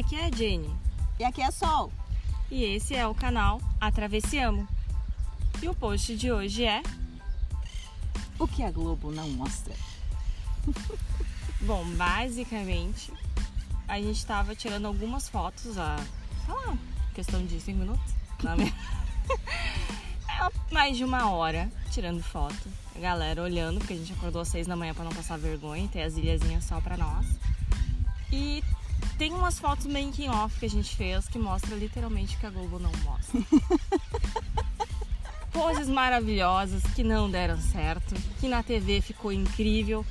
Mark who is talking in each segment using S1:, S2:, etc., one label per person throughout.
S1: Aqui é a Jenny
S2: E aqui é Sol.
S1: e esse é o canal Atravessiamo. E o post de hoje é:
S2: O que a Globo não mostra?
S1: bom, basicamente a gente estava tirando algumas fotos a, sei lá, questão de 5 minutos, na minha... É, mais de uma hora tirando foto. A galera olhando, porque a gente acordou às 6 da manhã para não passar vergonha, ter as ilhazinhas só pra nós. E tem umas fotos making off que a gente fez que mostra literalmente o que a Globo não mostra. Poses maravilhosas que não deram certo, que na TV ficou incrível.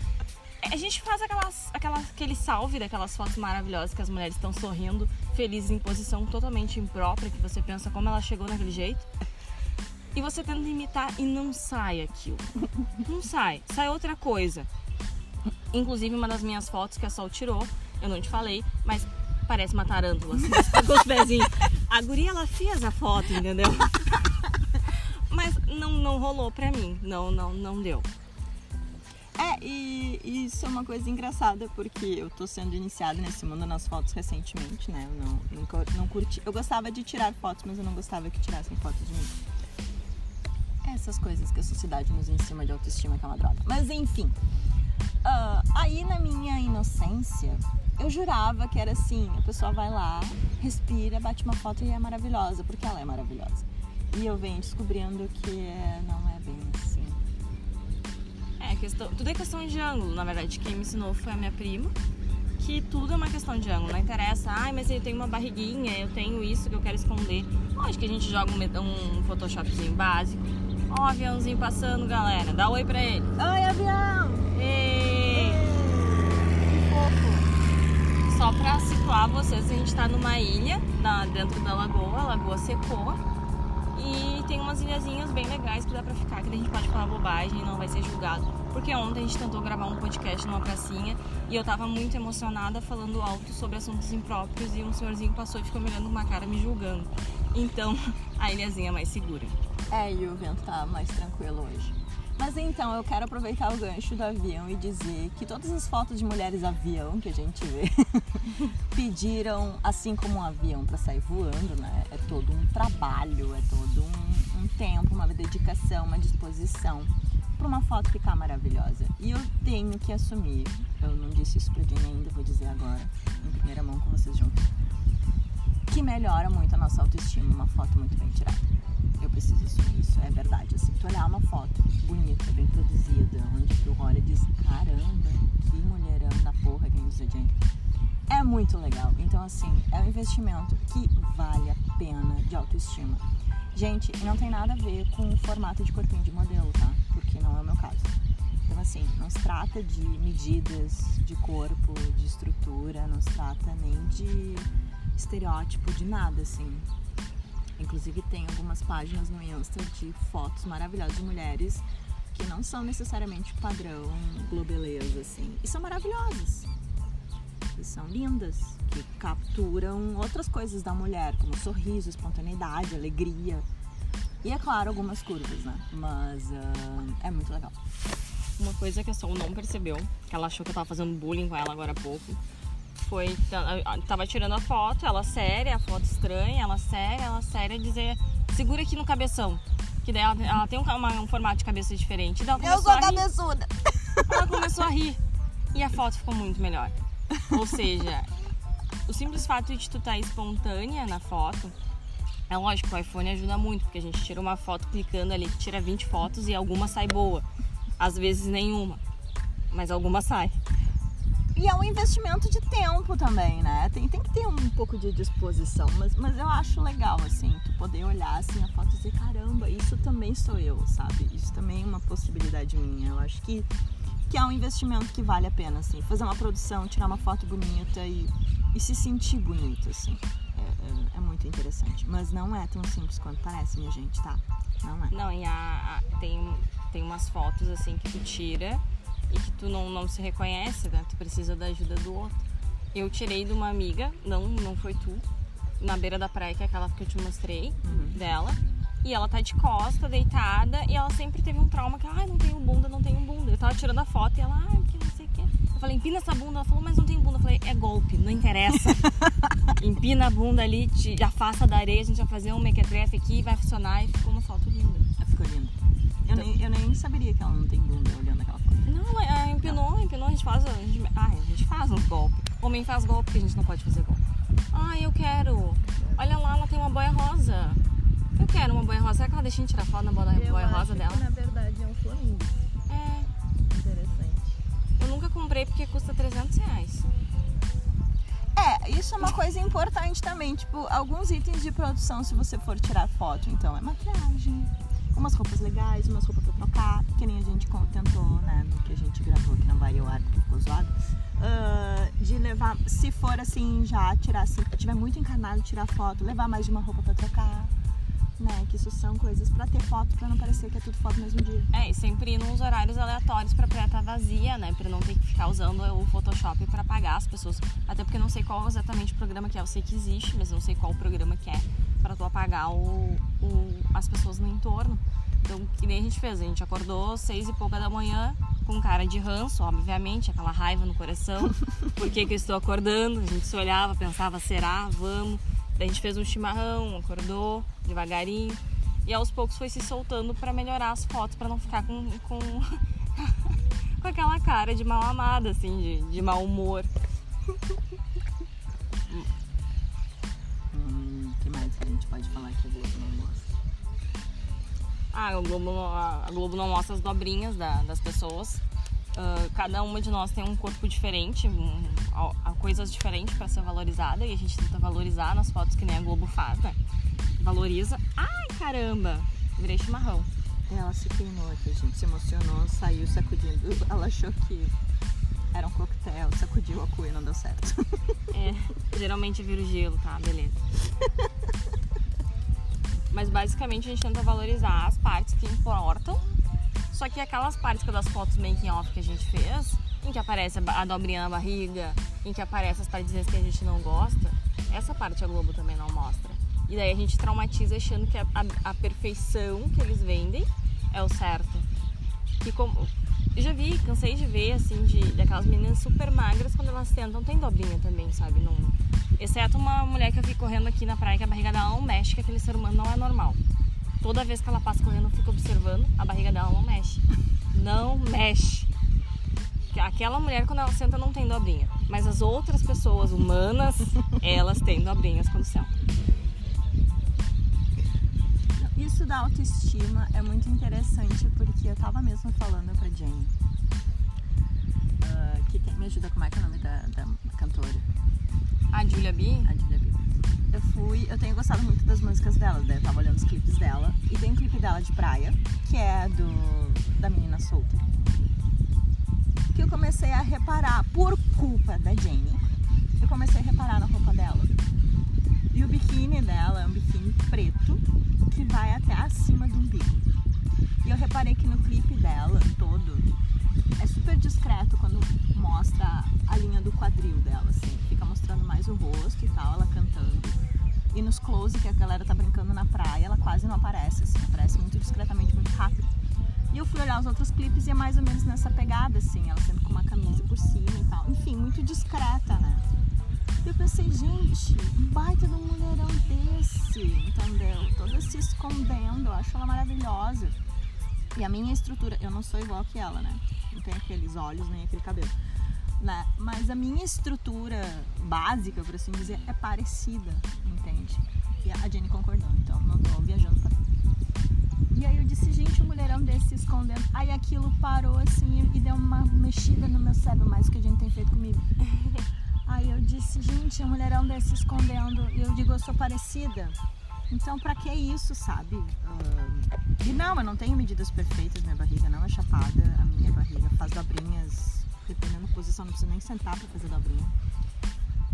S1: A gente faz aquelas, aquelas, aquele salve daquelas fotos maravilhosas que as mulheres estão sorrindo, felizes em posição totalmente imprópria, que você pensa como ela chegou naquele jeito. E você tenta imitar e não sai aquilo. Não sai. Sai outra coisa. Inclusive, uma das minhas fotos que a Sol tirou, eu não te falei, mas parece uma tarântula. Assim, com os pezinhos. A guria, ela fez a foto, entendeu? Mas não, não rolou pra mim. Não, não, não deu.
S2: É, e, e isso é uma coisa engraçada, porque eu tô sendo iniciada nesse mundo nas fotos recentemente, né? Eu não, nunca, não curti. Eu gostava de tirar fotos, mas eu não gostava que tirassem fotos de mim. Essas coisas que a sociedade nos ensina de autoestima que é uma droga. Mas enfim. ah, aí na minha inocência, eu jurava que era assim, a pessoa vai lá, respira, bate uma foto e é maravilhosa, porque ela é maravilhosa. E eu venho descobrindo que é- não é bem assim.
S1: É, questão, tudo é questão de ângulo. Na verdade, quem me ensinou foi a minha prima. Que tudo é uma questão de ângulo. Não interessa, ai, mas eu tenho uma barriguinha, eu tenho isso que eu quero esconder. Lógico que a gente joga um, um Photoshopzinho básico. Ó, o aviãozinho passando, galera. Dá oi pra ele.
S2: Oi, avião!
S1: Ei!
S2: Que fofo!
S1: Só pra situar vocês, a gente tá numa ilha na- dentro da lagoa, a lagoa secou. E tem umas ilhazinhas bem legais que dá pra ficar, que a gente pode falar bobagem e não vai ser julgado. Porque ontem a gente tentou gravar um podcast numa pracinha e eu tava muito emocionada falando alto sobre assuntos impróprios e um senhorzinho passou e ficou me olhando com uma cara me julgando. Então, a ilhazinha é mais segura.
S2: É, e o vento tá mais tranquilo hoje. Mas então, eu quero aproveitar o gancho do avião e dizer que todas as fotos de mulheres avião que a gente vê pediram, assim como um avião para sair voando, né? É todo um trabalho, é todo um, um tempo, uma dedicação, uma disposição para uma foto ficar maravilhosa. E eu tenho que assumir, eu não disse isso pra Jenny ainda, vou dizer agora, em primeira mão com vocês juntos, que melhora muito a nossa autoestima, uma foto muito bem tirada. Eu preciso assumir isso, é verdade. Assim, tu olhar uma foto bonita, bem produzida, onde tu olha e diz, caramba, que mulherão da porra, diz a gente. É muito legal. Então, assim, é um investimento que vale a pena de autoestima. Gente, não tem nada a ver com o formato de corpinho de modelo, tá? Porque não é o meu caso. Então, assim, não se trata de medidas de corpo, de estrutura, não se trata nem de estereótipo, de nada, assim. Inclusive tem algumas páginas no Insta de fotos maravilhosas de mulheres que não são necessariamente padrão globeleza, assim. E são maravilhosas. E são lindas, que capturam outras coisas da mulher, como sorriso, espontaneidade, alegria. E é claro, algumas curvas, né? Mas ah, é muito legal.
S1: Uma coisa que a Sol não percebeu, que ela achou que eu tava fazendo bullying com ela agora há pouco, foi. Tava tirando a foto, ela séria, a foto estranha, ela séria, ela séria, dizer segura aqui no cabeção. Que daí ela, ela tem um, uma- um formato de cabeça diferente. Daí ela
S2: Eu sou
S1: a
S2: cabeçuda!
S1: Ela começou a rir. E a foto ficou muito melhor. Ou seja, o simples fato de tu estar espontânea na foto, é lógico, o iPhone ajuda muito, porque a gente tira uma foto clicando ali, tira 20 fotos e alguma sai boa. Às vezes nenhuma. Mas alguma sai.
S2: E é um investimento de tempo também, né? Tem, tem que ter um pouco de disposição, mas, mas eu acho legal, assim, tu poder olhar assim a foto e dizer, caramba, isso também sou eu, sabe? Isso também é uma possibilidade minha. Eu acho que, que é um investimento que vale a pena, assim, fazer uma produção, tirar uma foto bonita e, e se sentir bonito, assim. É, é- é muito interessante. Mas não é tão simples quanto parece, minha gente, tá? Não é.
S1: Não, e a, a- tem, tem umas fotos assim que tu tira e que tu não, não se reconhece, né? Tu precisa da ajuda do outro. Eu tirei de uma amiga, não, não foi tu, na beira da praia, que é aquela que eu te mostrei dela. E ela tá de costa, deitada, e ela sempre teve um trauma que, ai, não tenho bunda, não tenho bunda. Eu tava tirando a foto e ela, ai, que não sei o quê. Eu falei, empina essa bunda. Ela falou, mas não tem bunda. Eu falei, é golpe, não interessa. empina a bunda ali, te afasta da areia, a gente vai fazer um mequetrefe aqui, vai funcionar e ficou uma foto linda.
S2: Ficou linda. Eu, nem, eu nem saberia que ela não tem bunda
S1: empinou, empinou, a gente faz. A gente, ah, a gente faz uns golpes. Homem faz golpe porque a gente não pode fazer golpe. Ah, eu quero. Olha lá, ela tem uma boia rosa. Eu quero uma boia rosa. Será que ela deixa a gente tirar foto na boia,
S2: Eu
S1: boia
S2: acho
S1: rosa
S2: que,
S1: dela?
S2: na verdade é um flamingo.
S1: É.
S2: Interessante.
S1: Eu nunca comprei porque custa 300 reais.
S2: É, isso é uma coisa importante também. Tipo, alguns itens de produção, se você for tirar foto, então é maquiagem, umas roupas legais, umas roupas pra trocar, que nem a gente tentou, né, no que a gente gravou, que não vai ao ar porque ficou zoado. Ah, de levar, se for assim, já tirar, se tiver muito encarnado, tirar foto, levar mais de uma roupa pra trocar, né, que isso são coisas pra ter foto, pra não parecer que é tudo foto no mesmo dia.
S1: É, e sempre ir nos horários aleatórios pra praia estar vazia, né? Pra não ter que ficar usando o Photoshop pra pagar as pessoas. Até porque não sei qual exatamente o programa que é. Eu sei que existe, mas não sei qual o programa que é pra tu apagar o, o- as pessoas no entorno. Então, que nem a gente fez. A gente acordou seis e pouca da manhã com cara de ranço, obviamente, aquela raiva no coração. Por que, que eu estou acordando? A gente se olhava, pensava, será? Vamos. Daí a gente fez um chimarrão, acordou devagarinho. E aos poucos foi se soltando pra melhorar as fotos, pra não ficar com, com, com aquela cara de mal amada, assim, de, de mau humor.
S2: Hum, que mais que a gente pode falar que a Globo não mostra?
S1: Ah, a Globo, a Globo não mostra as dobrinhas da- das pessoas. Ah, cada uma de nós tem um corpo diferente, um- a- a coisas diferentes para ser valorizada e a gente tenta valorizar nas fotos que nem a Globo faz, né? Valoriza. Ai, caramba! Virei chimarrão.
S2: Ela se queimou aqui, a gente se emocionou, saiu sacudindo. Ela achou que era um coquetel, sacudiu a cuia e não deu certo.
S1: É, geralmente vira o gelo, tá? Beleza. Mas basicamente a gente tenta valorizar as partes que importam. Só que aquelas partes das fotos making off que a gente fez, em que aparece a dobrinha na barriga, em que aparece as partezinhas que a gente não gosta, essa parte a Globo também não mostra. E daí a gente traumatiza achando que a, a- a perfeição que eles vendem é o certo. Que como. Eu já vi, cansei de ver, assim, de, daquelas meninas super magras, quando elas tentam, tem dobrinha também, sabe? Não, exceto uma mulher que eu vi correndo aqui na praia, que a barriga dela não mexe, que aquele ser humano não é normal. Toda vez que ela passa correndo, eu fico observando, a barriga dela não mexe. Não mexe. Que Aquela mulher, quando ela senta, não tem dobrinha. Mas as outras pessoas humanas, elas têm dobrinhas quando sentam.
S2: Isso da autoestima é muito interessante porque eu tava mesmo falando pra Jane. ah, que tem- me ajuda como é que é o nome da, da cantora?
S1: A Julia B,
S2: A Julia B. Eu fui, eu tenho gostado muito das músicas dela, daí eu tava olhando os clipes dela e tem um clipe dela de praia, que é do da menina solta. Que eu comecei a reparar por culpa da Jane. Eu comecei a reparar na roupa dela. E o biquíni dela é um biquíni preto que vai até acima do umbigo. E eu reparei que no clipe dela todo é super discreto quando mostra a linha do quadril dela, assim. Fica mostrando mais o rosto e tal, ela cantando. E nos close que a galera tá brincando na praia, ela quase não aparece, assim. Aparece muito discretamente, muito rápido. E eu fui olhar os outros clipes e é mais ou menos nessa pegada, assim. Ela sempre com uma camisa por cima e tal. Enfim, muito discreta, né? E eu pensei, gente, baita de um mulherão desse, entendeu? Toda se escondendo, eu acho ela maravilhosa. E a minha estrutura, eu não sou igual que ela, né? Não tenho aqueles olhos nem aquele cabelo. Né? Mas a minha estrutura básica, por assim dizer, é parecida, entende? E a Jenny concordou, então não tô viajando pra E aí eu disse, gente, um mulherão desse se escondendo. Aí aquilo parou assim e deu uma mexida no meu cérebro, mais do que a Jenny tem feito comigo. Aí eu disse, gente, um mulherão desse se escondendo. E eu digo, eu sou parecida. Então, pra que isso, sabe? E não, eu não tenho medidas perfeitas, minha barriga não é chapada, a minha barriga faz dobrinhas, dependendo da posição, não preciso nem sentar pra fazer dobrinha.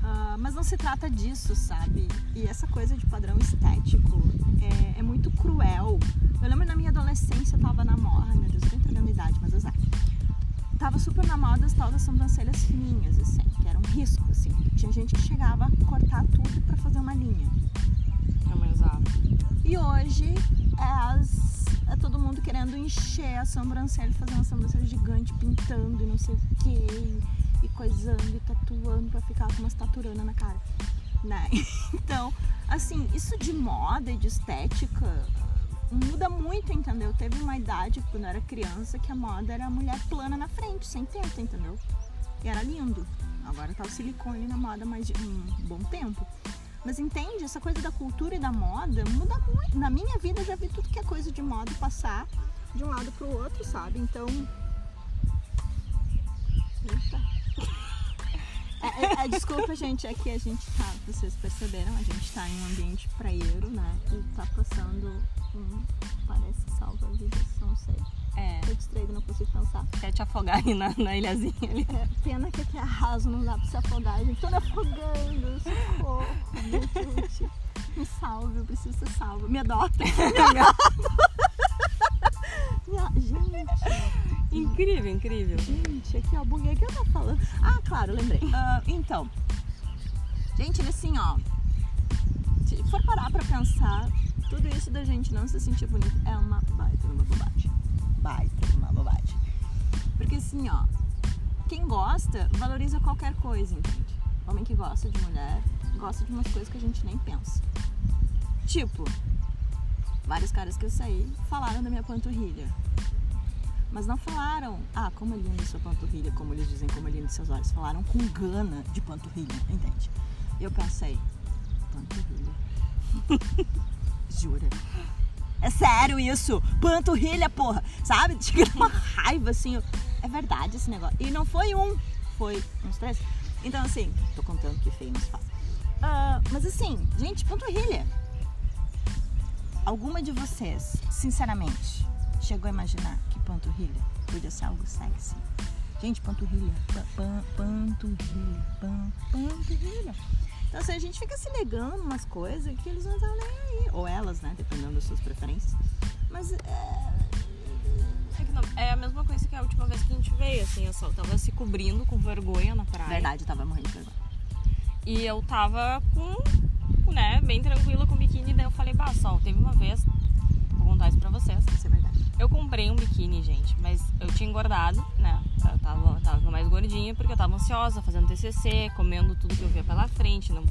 S2: Ah, mas não se trata disso, sabe? E essa coisa de padrão estético é, é muito cruel. Eu lembro na minha adolescência, eu tava na moda, meu Deus, eu tô entregando idade, mas azar. Tava super na moda as tal das sobrancelhas fininhas, assim, que era um risco, assim. Tinha gente que chegava a cortar tudo pra fazer uma linha.
S1: é mais usada.
S2: E hoje as- é todo mundo querendo encher a sobrancelha, fazer uma sobrancelha gigante, pintando e não sei o quê. E, coisando e tatuando pra ficar com umas taturanas na cara. Né? Então, assim, isso de moda e de estética muda muito, entendeu? Teve uma idade, quando eu era criança, que a moda era a mulher plana na frente, sem teta, entendeu? E era lindo. Agora tá o silicone na moda mais de um bom tempo. Mas entende? Essa coisa da cultura e da moda muda muito. Na minha vida eu já vi tudo que é coisa de moda passar de um lado pro outro, sabe? Então. Eita. É, é, é, desculpa, gente, é que a gente tá, vocês perceberam, a gente tá em um ambiente praieiro, né? E tá passando um. Parece salva-vidas, não sei.
S1: É.
S2: Tô distraída, não consigo pensar.
S1: Quer te afogar aí na, na ilhazinha ali.
S2: É, pena que aqui é raso, não dá pra se afogar. gente tô me afogando, socorro, gente. Me salve, eu preciso ser salva. Me adota. gente.
S1: Incrível, incrível.
S2: Gente, aqui ó, buguei o que eu tava falando. Ah, claro, lembrei. Uh, então, gente, assim, ó. Se for parar pra pensar, tudo isso da gente não se sentir bonito é uma baita uma bobagem. Baita uma bobagem. Porque assim, ó, quem gosta valoriza qualquer coisa, entende? Homem que gosta de mulher gosta de umas coisas que a gente nem pensa. Tipo, vários caras que eu saí falaram da minha panturrilha. Mas não falaram, ah, como é linda sua panturrilha, como eles dizem, como é lindo seus olhos. Falaram com gana de panturrilha, entende? Eu pensei, panturrilha. Jura? É sério isso? Panturrilha, porra. Sabe? Chega uma raiva assim. É verdade esse negócio. E não foi um, foi uns três. Então, assim, tô contando que feio nos faz. Uh, mas assim, gente, panturrilha. Alguma de vocês, sinceramente, chegou a imaginar que panturrilha podia ser algo sexy? Gente, panturrilha, pan, panturrilha, pan, panturrilha. Então, assim, a gente fica se negando umas coisas que eles não estão nem aí. Ou elas, né? Dependendo das suas preferências. Mas é.
S1: É, é a mesma coisa que a última vez que a gente veio, assim, eu só tava se cobrindo com vergonha na praia.
S2: Verdade, eu tava morrendo de vergonha.
S1: E eu tava com, né, bem tranquila com o biquíni, daí eu falei, bah, Sol, teve uma vez, isso pra vocês.
S2: Isso é verdade.
S1: Eu comprei um biquíni, gente, mas eu tinha engordado, né? Eu tava, tava mais gordinha porque eu tava ansiosa, fazendo TCC, comendo tudo que eu via pela frente. Não...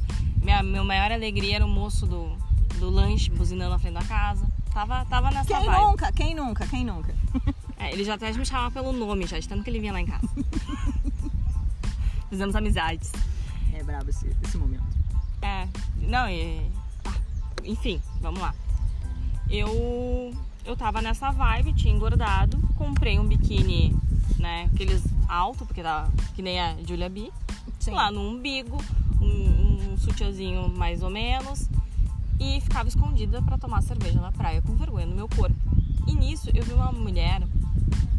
S1: Minha meu maior alegria era o moço do, do lanche buzinando na frente da casa. Tava, tava nessa
S2: Quem
S1: vibe.
S2: nunca? Quem nunca? Quem nunca?
S1: É, ele já até me chamava pelo nome, já, de tanto que ele vinha lá em casa. Fizemos amizades.
S2: É brabo esse, esse momento.
S1: É, não, e. ah, enfim, vamos lá. Eu eu tava nessa vibe, tinha engordado, comprei um biquíni, né, aqueles alto, porque tava que nem a Julia B, Sim. lá no umbigo, um, um sutiãzinho mais ou menos, e ficava escondida para tomar cerveja na praia com vergonha no meu corpo. E nisso eu vi uma mulher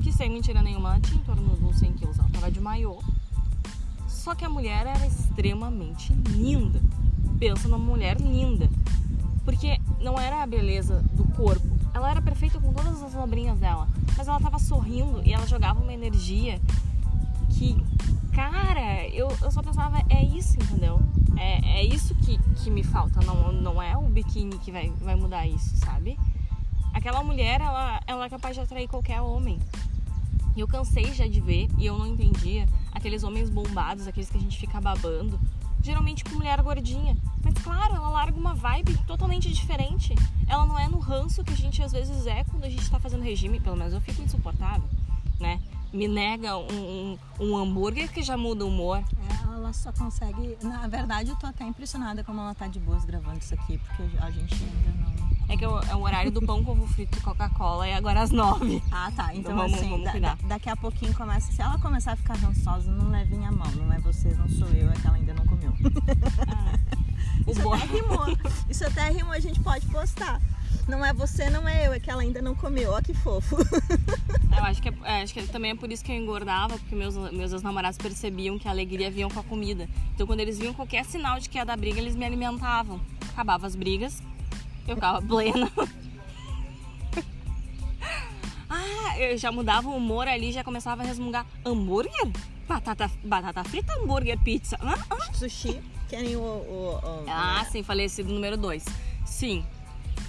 S1: que sem mentira nenhuma, ela tinha em torno de uns 100 quilos, ela tava de maiô. Só que a mulher era extremamente linda. Pensa numa mulher linda. Porque não era a beleza do corpo, ela era perfeita com todas as dobrinhas dela, mas ela tava sorrindo e ela jogava uma energia que, cara, eu, eu só pensava, é isso, entendeu? É, é isso que, que me falta, não, não é o biquíni que vai, vai mudar isso, sabe? Aquela mulher, ela, ela é capaz de atrair qualquer homem. E eu cansei já de ver, e eu não entendia, aqueles homens bombados, aqueles que a gente fica babando, geralmente com mulher gordinha. Mas claro, ela larga uma vibe totalmente diferente. Ela não é no ranço que a gente às vezes é quando a gente tá fazendo regime, pelo menos eu fico insuportável, né? Me nega um, um, um hambúrguer que já muda o humor.
S2: É, ela só consegue. Na verdade, eu tô até impressionada como ela tá de boas gravando isso aqui, porque a gente ainda não.
S1: É que é o é horário do pão com ovo frito e Coca-Cola e agora às nove.
S2: Ah, tá. Então, então vamos, assim, vamos da, da, daqui a pouquinho começa. Se ela começar a ficar rançosa, não levem a mão. Não é você, não sou eu, é que ela ainda não. Isso bom... até rimou. Isso até rimou, a gente pode postar. Não é você, não é eu, é que ela ainda não comeu. Ó que fofo.
S1: Eu acho que, é, é, acho que também é por isso que eu engordava, porque meus, meus ex-namorados percebiam que a alegria vinha com a comida. Então quando eles viam qualquer sinal de que ia dar briga, eles me alimentavam. Acabava as brigas, eu ficava plena. Ah, eu já mudava o humor ali, já começava a resmungar. Hambúrguer? Batata, batata frita, hambúrguer, pizza. Ah,
S2: ah. Sushi, que nem o, o, o,
S1: Ah, sim, falecido número 2. Sim.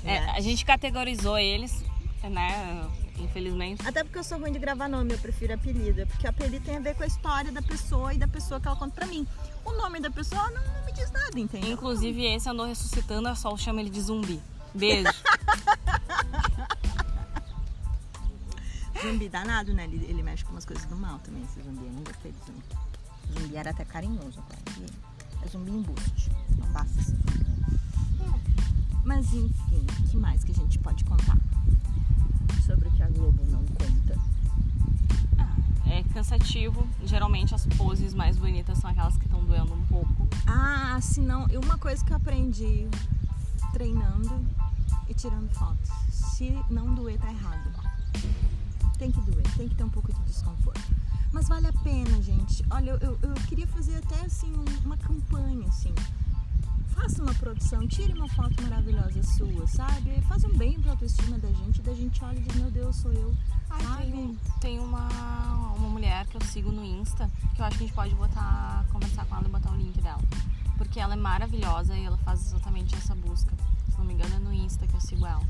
S1: É. É, a gente categorizou eles, né? infelizmente.
S2: Até porque eu sou ruim de gravar nome, eu prefiro apelido. Porque apelido tem a ver com a história da pessoa e da pessoa que ela conta pra mim. O nome da pessoa não, não me diz nada, entendeu?
S1: Inclusive, esse andou ressuscitando, a Sol chama ele de zumbi. Beijo.
S2: Zumbi danado, né? Ele, ele mexe com umas coisas do mal também, esse zumbi. Eu não gostei de zumbi. Zumbi era até carinhoso, agora. É zumbi embuste. Não basta assim. Mas enfim, o que mais que a gente pode contar? Sobre o que a Globo não conta.
S1: É cansativo. Geralmente as poses mais bonitas são aquelas que estão doendo um pouco.
S2: Ah, se não, e uma coisa que eu aprendi treinando e tirando fotos. Se não doer, tá errado. Tem que doer, tem que ter um pouco de desconforto. Mas vale a pena, gente. Olha, eu, eu, eu queria fazer até assim um- uma campanha, assim. Faça uma produção, tire uma foto maravilhosa sua, sabe? Faz um bem pra autoestima da gente, da gente olha e diz, meu Deus, sou eu.
S1: Ai,
S2: sabe?
S1: tem, tem uma, uma mulher que eu sigo no Insta, que eu acho que a gente pode botar, conversar com ela e botar o link dela. Porque ela é maravilhosa e ela faz exatamente essa busca. Se não me engano é no Insta que eu sigo ela.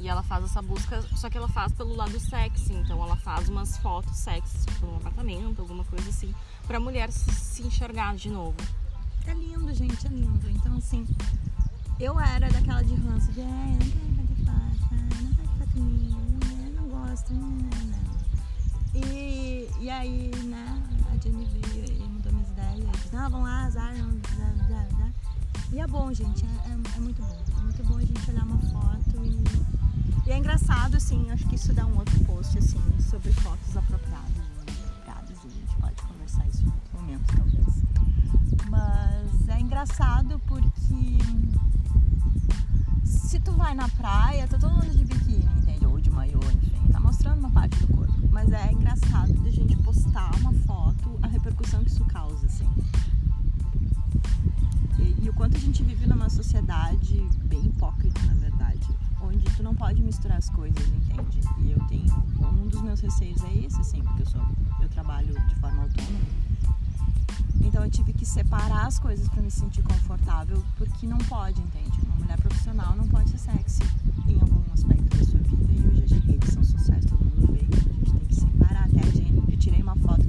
S1: E ela faz essa busca, só que ela faz pelo lado sexy, então ela faz umas fotos sexy, tipo num apartamento, alguma coisa assim, pra mulher se, se enxergar de novo.
S2: É lindo, gente, é lindo. Então, assim, eu era daquela de ranço de, ah, eu não quero fazer foto, ah, não foto minha, ah, eu não gosto, não, não. E, e aí, né, a Jenny veio e mudou minhas ideias. Disse, não, vamos lá, azar, não. E é bom, gente, é, é, é muito bom. É muito bom a gente olhar uma foto e, e é engraçado, assim, acho que isso dá um outro post, assim, sobre fotos apropriadas. Apropriadas, e a gente pode conversar isso em outro momento, talvez. Mas é engraçado porque se tu vai na praia, tá todo mundo de biquíni, entende? Ou de maiô, enfim, tá mostrando uma parte do corpo. Mas é engraçado de a gente postar uma foto, a repercussão que isso causa, assim. E, e o quanto a gente vive numa sociedade bem hipócrita, na verdade, onde tu não pode misturar as coisas, entende? E eu tenho um dos meus receios é esse, assim, porque eu sou eu trabalho de forma autônoma. Então eu tive que separar as coisas para me sentir confortável, porque não pode, entende? Uma mulher profissional não pode ser sexy em algum aspecto da sua vida. E hoje as redes são sociais, todo mundo vê. A gente tem que separar. Até a Jenny, eu tirei uma foto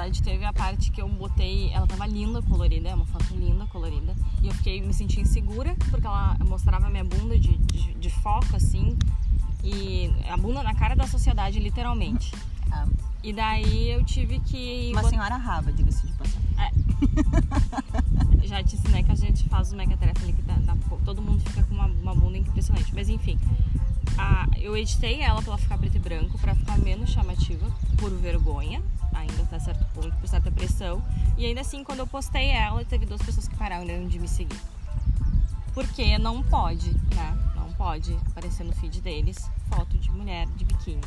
S1: verdade, teve a parte que eu botei. Ela tava linda, colorida, é uma foto linda, colorida. E eu fiquei me senti insegura, porque ela mostrava a minha bunda de, de, de foco, assim. E a bunda na cara da sociedade, literalmente.
S2: Ah,
S1: E daí eu tive que.
S2: Uma
S1: bot-
S2: senhora raba, diga-se de passagem.
S1: Já te ensinei que a gente faz o mequetrefe ali que dá, dá- todo mundo fica com uma, uma bunda impressionante. Mas enfim, a- eu editei ela pra ela ficar preto e branco, pra ficar menos chamativa, por vergonha, ainda até certo ponto, por certa pressão. E ainda assim, quando eu postei ela, teve duas pessoas que pararam de me seguir. Porque não pode, né? Não pode aparecer no feed deles foto de mulher de biquíni.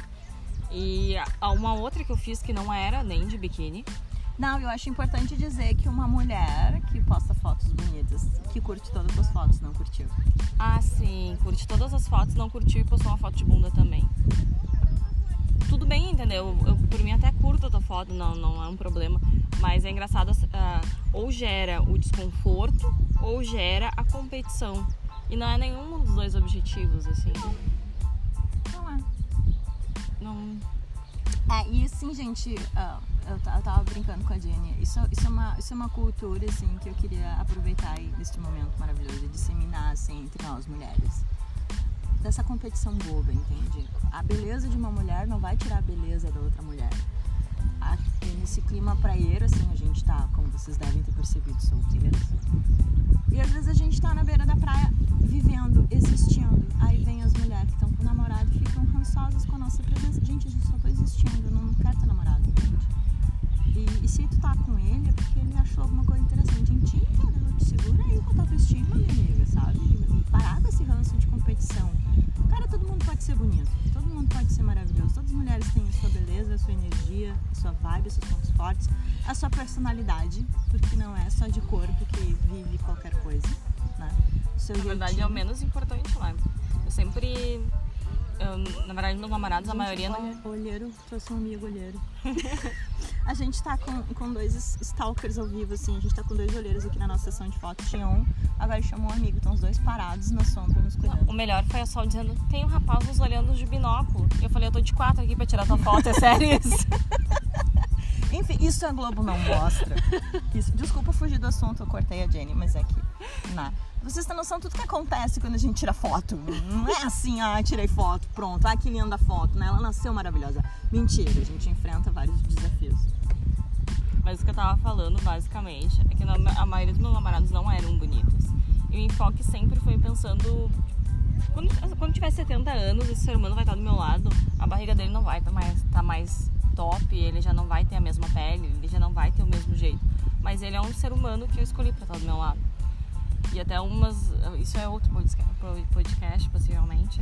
S1: E a- uma outra que eu fiz que não era nem de biquíni,
S2: Não, eu acho importante dizer que uma mulher que posta fotos bonitas, que curte todas as fotos, não curtiu.
S1: Ah, sim, curte todas as fotos, não curtiu e postou uma foto de bunda também. Tudo bem, entendeu? Eu, por mim até curto a tua foto, não, não é um problema. Mas é engraçado, ah, ou gera o desconforto, ou gera a competição. E não é nenhum dos dois objetivos, assim.
S2: Não é.
S1: Não.
S2: É, e assim, gente, ah, eu, eu tava brincando com a Jenny. Isso, isso, é uma, isso é uma cultura, assim, que eu queria aproveitar aí neste momento maravilhoso e disseminar, assim, entre nós mulheres. Dessa competição boba, entende? A beleza de uma mulher não vai tirar a beleza da outra mulher. Nesse clima praieiro, assim, a gente tá, como vocês devem ter percebido, solteiros. E às vezes a gente tá na beira da praia vivendo, existindo. Aí vem as mulheres que estão com o namorado e ficam rançosas com a nossa presença. Gente, a gente só tá existindo, eu não quero ter namorado, gente. E, e se tu tá com ele é porque ele achou alguma coisa interessante em ti, entendeu? Te segura aí com a tua autoestima, minha amiga, sabe? Parar com esse ranço de competição. Cara, todo mundo pode ser bonito, todo mundo pode ser maravilhoso. Todas as mulheres têm a sua beleza, a sua energia, a sua vibe, os seus pontos fortes, a sua personalidade, porque não é só de corpo que vive qualquer coisa, né? O seu
S1: Na verdade é o
S2: jeitinho.
S1: menos importante, né? Eu sempre eu, na verdade, meus namorados, a maioria não.
S2: olha, olheiro, trouxe um amigo olheiro. a gente tá com, com dois stalkers ao vivo, assim, a gente tá com dois olheiros aqui na nossa sessão de fotos. Tinha um, agora chamou um amigo, estão os dois parados na sombra nos cuidando.
S1: O melhor foi a Sol dizendo: tem um rapaz nos olhando de binóculo. Eu falei: eu tô de quatro aqui pra tirar tua foto, é sério isso?
S2: Enfim, isso a Globo não mostra. Isso. Desculpa fugir do assunto, eu cortei a Jenny, mas é que. Não. Vocês têm noção de tudo que acontece quando a gente tira foto. Não é assim, ah, tirei foto, pronto, ah, que linda foto, né? Ela nasceu maravilhosa. Mentira, a gente enfrenta vários desafios.
S1: Mas o que eu tava falando, basicamente, é que a maioria dos meus namorados não eram bonitos. E o enfoque sempre foi pensando. Quando, quando tiver 70 anos, esse ser humano vai estar do meu lado, a barriga dele não vai estar mais, tá mais top, ele já não vai ter a mesma pele, ele já não vai ter o mesmo jeito. Mas ele é um ser humano que eu escolhi para estar do meu lado. E até umas. Isso é outro podcast, possivelmente.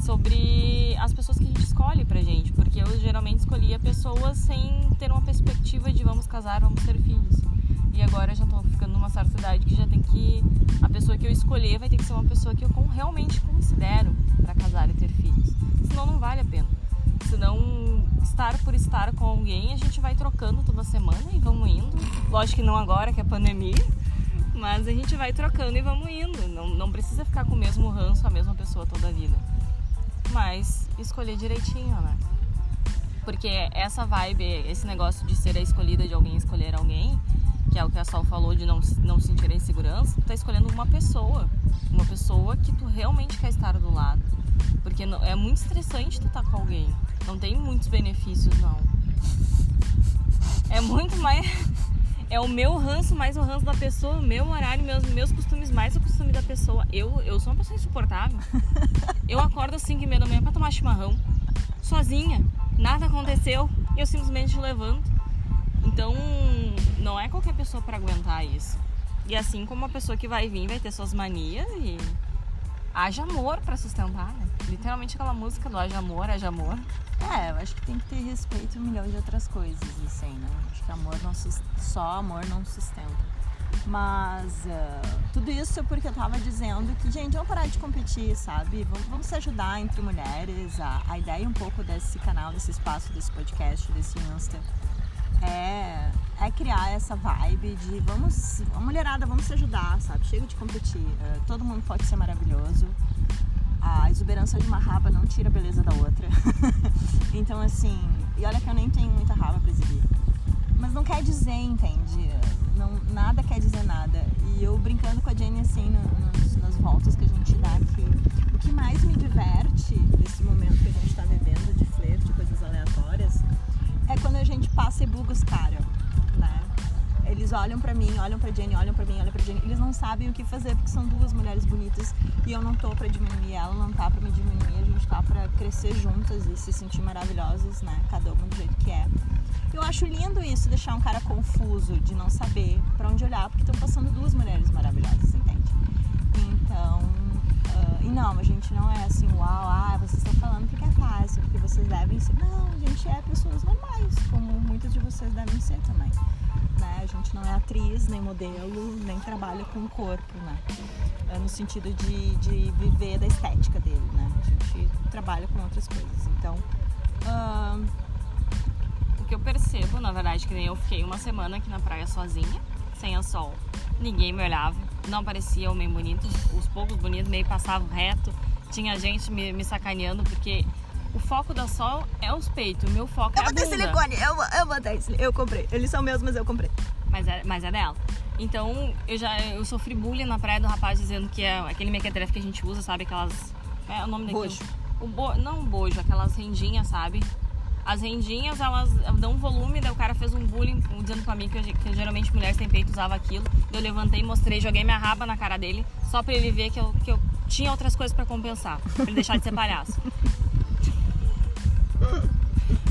S1: Sobre as pessoas que a gente escolhe pra gente. Porque eu geralmente escolhia pessoas sem ter uma perspectiva de vamos casar, vamos ter filhos. E agora eu já tô ficando numa certa idade que já tem que. A pessoa que eu escolher vai ter que ser uma pessoa que eu realmente considero para casar e ter filhos. Senão não vale a pena. Senão, estar por estar com alguém, a gente vai trocando toda semana e vamos indo. Lógico que não agora, que é pandemia, mas a gente vai trocando e vamos indo. Não, não precisa ficar com o mesmo ranço, a mesma pessoa toda a vida. Mas escolher direitinho, né? Porque essa vibe, esse negócio de ser a escolhida de alguém, escolher alguém, que é o que a Sol falou de não, não sentir a insegurança, tu tá escolhendo uma pessoa. Uma pessoa que tu realmente quer estar do lado. Porque é muito estressante tu estar tá com alguém. Não tem muitos benefícios, não. É muito mais. É o meu ranço mais o ranço da pessoa, o meu horário, meus, meus costumes mais o costume da pessoa. Eu, eu sou uma pessoa insuportável. Eu acordo às 5 e meia da manhã pra tomar chimarrão, sozinha. Nada aconteceu eu simplesmente levanto. Então, não é qualquer pessoa para aguentar isso. E assim como uma pessoa que vai vir vai ter suas manias e haja amor para sustentar, né? Literalmente aquela música do haja amor, haja amor.
S2: É, eu acho que tem que ter respeito e um milhão de outras coisas, assim, né? Acho que amor não só amor não sustenta. Mas uh, tudo isso porque eu tava dizendo que, gente, vamos parar de competir, sabe? Vamos, vamos se ajudar entre mulheres. A, a ideia um pouco desse canal, desse espaço, desse podcast, desse Insta é, é criar essa vibe de vamos, a mulherada, vamos se ajudar, sabe? Chega de competir. Uh, todo mundo pode ser maravilhoso. A exuberância de uma raba não tira a beleza da outra. então, assim, e olha que eu nem tenho muita raba pra exibir. Mas não quer dizer, entende? Não, nada quer dizer nada. E eu brincando com a Jenny assim, no, nas voltas que a gente dá aqui, o que mais me diverte nesse momento que a gente tá vivendo de flerte, coisas aleatórias, é quando a gente passa e buga os caras, né? Eles olham pra mim, olham pra Jenny, olham pra mim, olham pra Jenny. Eles não sabem o que fazer porque são duas mulheres bonitas e eu não tô pra diminuir ela, não tá pra me diminuir. A gente tá pra crescer juntas e se sentir maravilhosas, né? Cada uma do jeito que é. Eu acho lindo isso, deixar um cara confuso, de não saber para onde olhar, porque estão passando duas mulheres maravilhosas, entende? Então, uh, e não, a gente não é assim, uau, ah, vocês porque vocês devem ser. Não, a gente é pessoas normais, como muitas de vocês devem ser também. Né? A gente não é atriz, nem modelo, nem trabalha com o corpo, né? É no sentido de, de viver da estética dele, né? A gente trabalha com outras coisas. Então, uh,
S1: que eu percebo, na verdade, que nem eu fiquei uma semana aqui na praia sozinha, sem sol. Ninguém me olhava, não parecia homem bonito, os poucos bonitos meio passavam reto, tinha gente me, me sacaneando, porque o foco da sol é os peitos, o meu foco
S2: eu
S1: é a bunda.
S2: Eu botei silicone, eu, eu botei silicone, eu comprei. Eles são meus, mas eu comprei.
S1: Mas é, mas é dela. Então, eu já eu sofri bullying na praia do rapaz dizendo que é aquele mequetrefe que a gente usa, sabe? Aquelas... É o nome daquilo?
S2: Bojo.
S1: O bo, não o bojo, aquelas rendinhas, sabe? As rendinhas, elas dão volume, daí o cara fez um bullying dizendo pra mim que, eu, que geralmente mulheres sem peito usava aquilo. Eu levantei, mostrei, joguei minha raba na cara dele, só pra ele ver que eu, que eu tinha outras coisas para compensar, pra ele deixar de ser palhaço.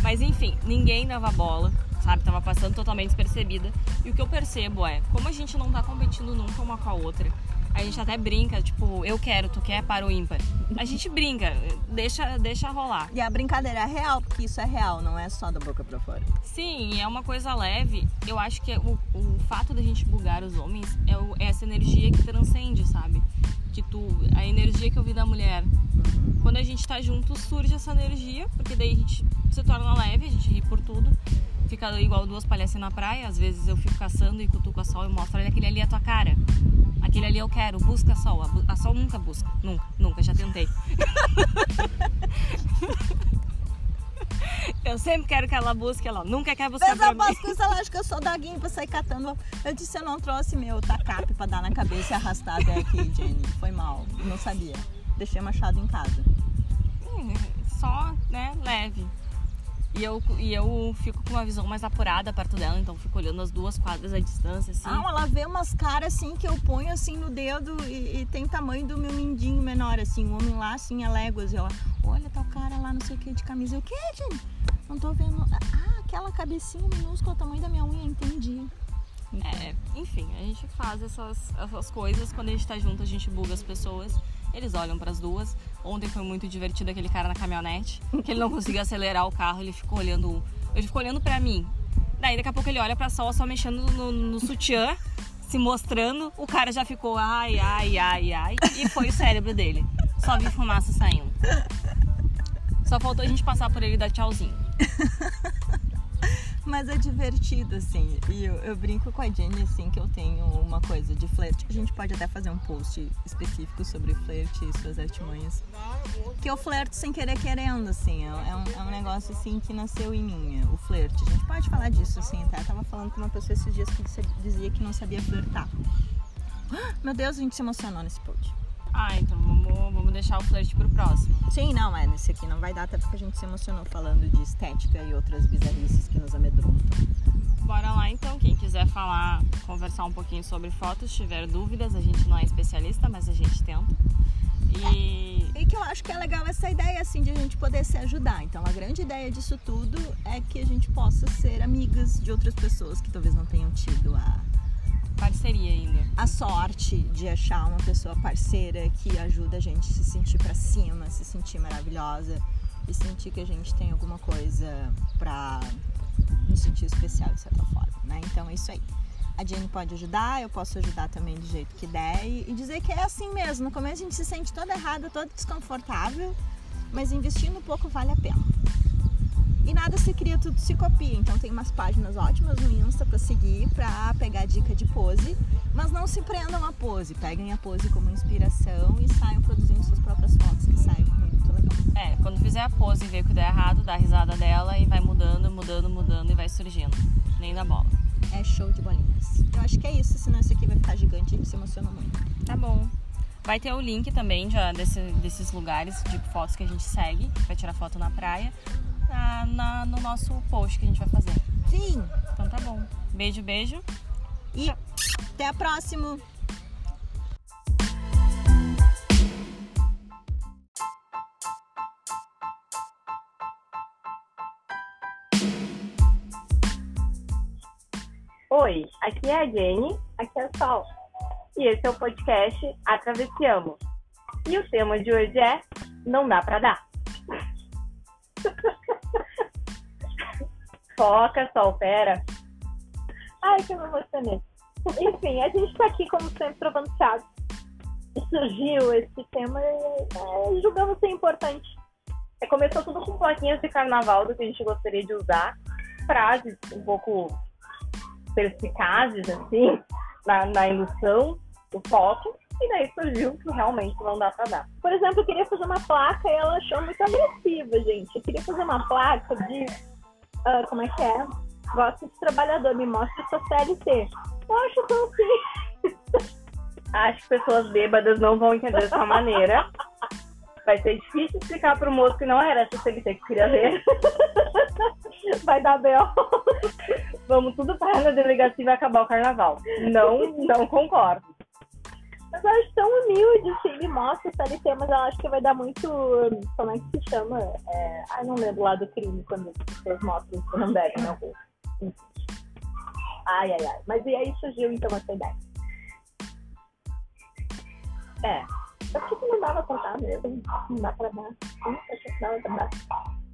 S1: Mas enfim, ninguém dava bola, sabe? Tava passando totalmente despercebida. E o que eu percebo é, como a gente não tá competindo nunca uma com a outra, a gente até brinca, tipo, eu quero, tu quer para o ímpar. A gente brinca, deixa, deixa rolar.
S2: E a brincadeira é real, porque isso é real, não é só da boca para fora.
S1: Sim, é uma coisa leve. Eu acho que o, o fato da gente bugar os homens é, o, é essa energia que transcende, sabe? que tu. A energia que eu vi da mulher. Quando a gente tá junto, surge essa energia, porque daí a gente se torna leve, a gente ri por tudo. Fica igual duas palhaças na praia, às vezes eu fico caçando e cutuco a sol e mostro, olha aquele ali é a tua cara. Aquele ali eu quero, busca a sol. A, a sol nunca busca, nunca, nunca, já tentei. eu sempre quero que ela busque, ela nunca quer buscar
S2: Mas eu posso com isso, ela acha que eu sou doguinho pra sair catando. Eu disse, eu não trouxe meu tacape pra dar na cabeça e arrastar até aqui, Jenny. Foi mal, não sabia. Deixei machado em casa.
S1: Só, né, leve. E eu, e eu fico com uma visão mais apurada perto dela, então fico olhando as duas quadras à distância, assim.
S2: Ah, ela vê umas caras assim que eu ponho assim no dedo e, e tem tamanho do meu mindinho menor, assim. O homem lá, assim, a léguas. E ela, olha, tal cara lá, não sei o que, de camisa. Eu, o que, Jenny? Não tô vendo. Ah, aquela cabecinha minúscula, o tamanho da minha unha, entendi.
S1: É, enfim, a gente faz essas, essas coisas. Quando a gente tá junto, a gente buga as pessoas. Eles olham pras duas. Ontem foi muito divertido aquele cara na caminhonete, que ele não conseguia acelerar o carro, ele ficou olhando. Ele ficou olhando pra mim. Daí daqui a pouco ele olha pra sol, só mexendo no, no sutiã, se mostrando. O cara já ficou ai, ai, ai, ai. E foi o cérebro dele. Só vi fumaça saindo. Só faltou a gente passar por ele e dar tchauzinho.
S2: Mas é divertido, assim. E eu, eu brinco com a Jenny, assim, que eu tenho uma coisa de flerte. A gente pode até fazer um post específico sobre flerte e suas artimanhas. Que eu flerto sem querer querendo, assim. É, é um, é um negócio, assim, que nasceu em mim, o flerte. A gente pode falar disso, assim, até. Eu tava falando com uma pessoa esses dias que dizia que não sabia flertar. Meu Deus, a gente se emocionou nesse post.
S1: Ah, então vamos, vamos deixar o flerte pro próximo.
S2: Sim, não, é, nesse aqui não vai dar, até porque a gente se emocionou falando de estética e outras bizarrices que nos amedrontam.
S1: Bora lá então, quem quiser falar, conversar um pouquinho sobre fotos, tiver dúvidas, a gente não é especialista, mas a gente tenta. E
S2: E que eu acho que é legal essa ideia, assim, de a gente poder se ajudar. Então, a grande ideia disso tudo é que a gente possa ser amigas de outras pessoas que talvez não tenham tido a,
S1: parceria ainda.
S2: a sorte de achar uma pessoa parceira que ajuda a gente a se sentir pra cima, se sentir maravilhosa e sentir que a gente tem alguma coisa pra nos sentir especial, de certa forma, né? Então, é isso aí. A Jenny pode ajudar, eu posso ajudar também do jeito que der e, e dizer que é assim mesmo. No começo a gente se sente toda errada, toda desconfortável, mas investindo um pouco vale a pena. E nada se cria, tudo se copia. Então tem umas páginas ótimas no Insta pra seguir, pra pegar dica de pose. Mas não se prendam à pose. Peguem a pose como inspiração e saiam produzindo suas próprias fotos, que saem muito legal.
S1: É, quando fizer a pose e ver que der errado, dá a risada dela e vai mudando, mudando, mudando e vai surgindo. Nem da bola.
S2: É show de bolinhas. Eu acho que é isso, senão esse aqui vai ficar gigante e a gente se emociona muito.
S1: Tá bom. Vai ter o link também já desse- desses lugares de fotos que a gente segue, vai tirar foto na praia, na- na- no nosso post que a gente vai fazer.
S2: Sim!
S1: Então tá bom. Beijo, beijo.
S2: E até a próxima!
S3: Oi, aqui é a Jenny, aqui é a Sol. E esse é o podcast Atravessiamos. E o tema de hoje é Não dá pra dar. Foca, Sol, pera. Ai, que eu me. Enfim, a gente tá aqui, como sempre, trocando chaves. Surgiu esse tema e é, julgamos ser importante. É, começou tudo com plaquinhas de carnaval do que a gente gostaria de usar. Frases um pouco perspicazes, assim, na, na indução do foco, e daí surgiu que realmente não dá pra dar. Por exemplo, eu queria fazer uma placa e ela achou muito agressiva, gente. Eu queria fazer uma placa de. Ah, como é que é? Gosto de trabalhador, me mostre sua CLT. Eu acho tão simples. Acho que pessoas bêbadas não vão entender dessa maneira. Vai ser difícil explicar pro moço que não era essa CLT que queria ver. Vai dar B.O. Vamos tudo para na delegacia e vai acabar o carnaval. Não, não concordo. Mas eu acho tão humilde, assim, ele mostra o CLT, mas eu acho que vai dar muito. Como é que se chama? É... Ai, não lembro lá do crime, quando pessoas mostram que não devem na rua. Ai, ai, ai. Mas e aí surgiu então essa ideia. É. Eu achei que não dava pra dar mesmo. Não dá pra dar. Hum, achei que dava pra dar.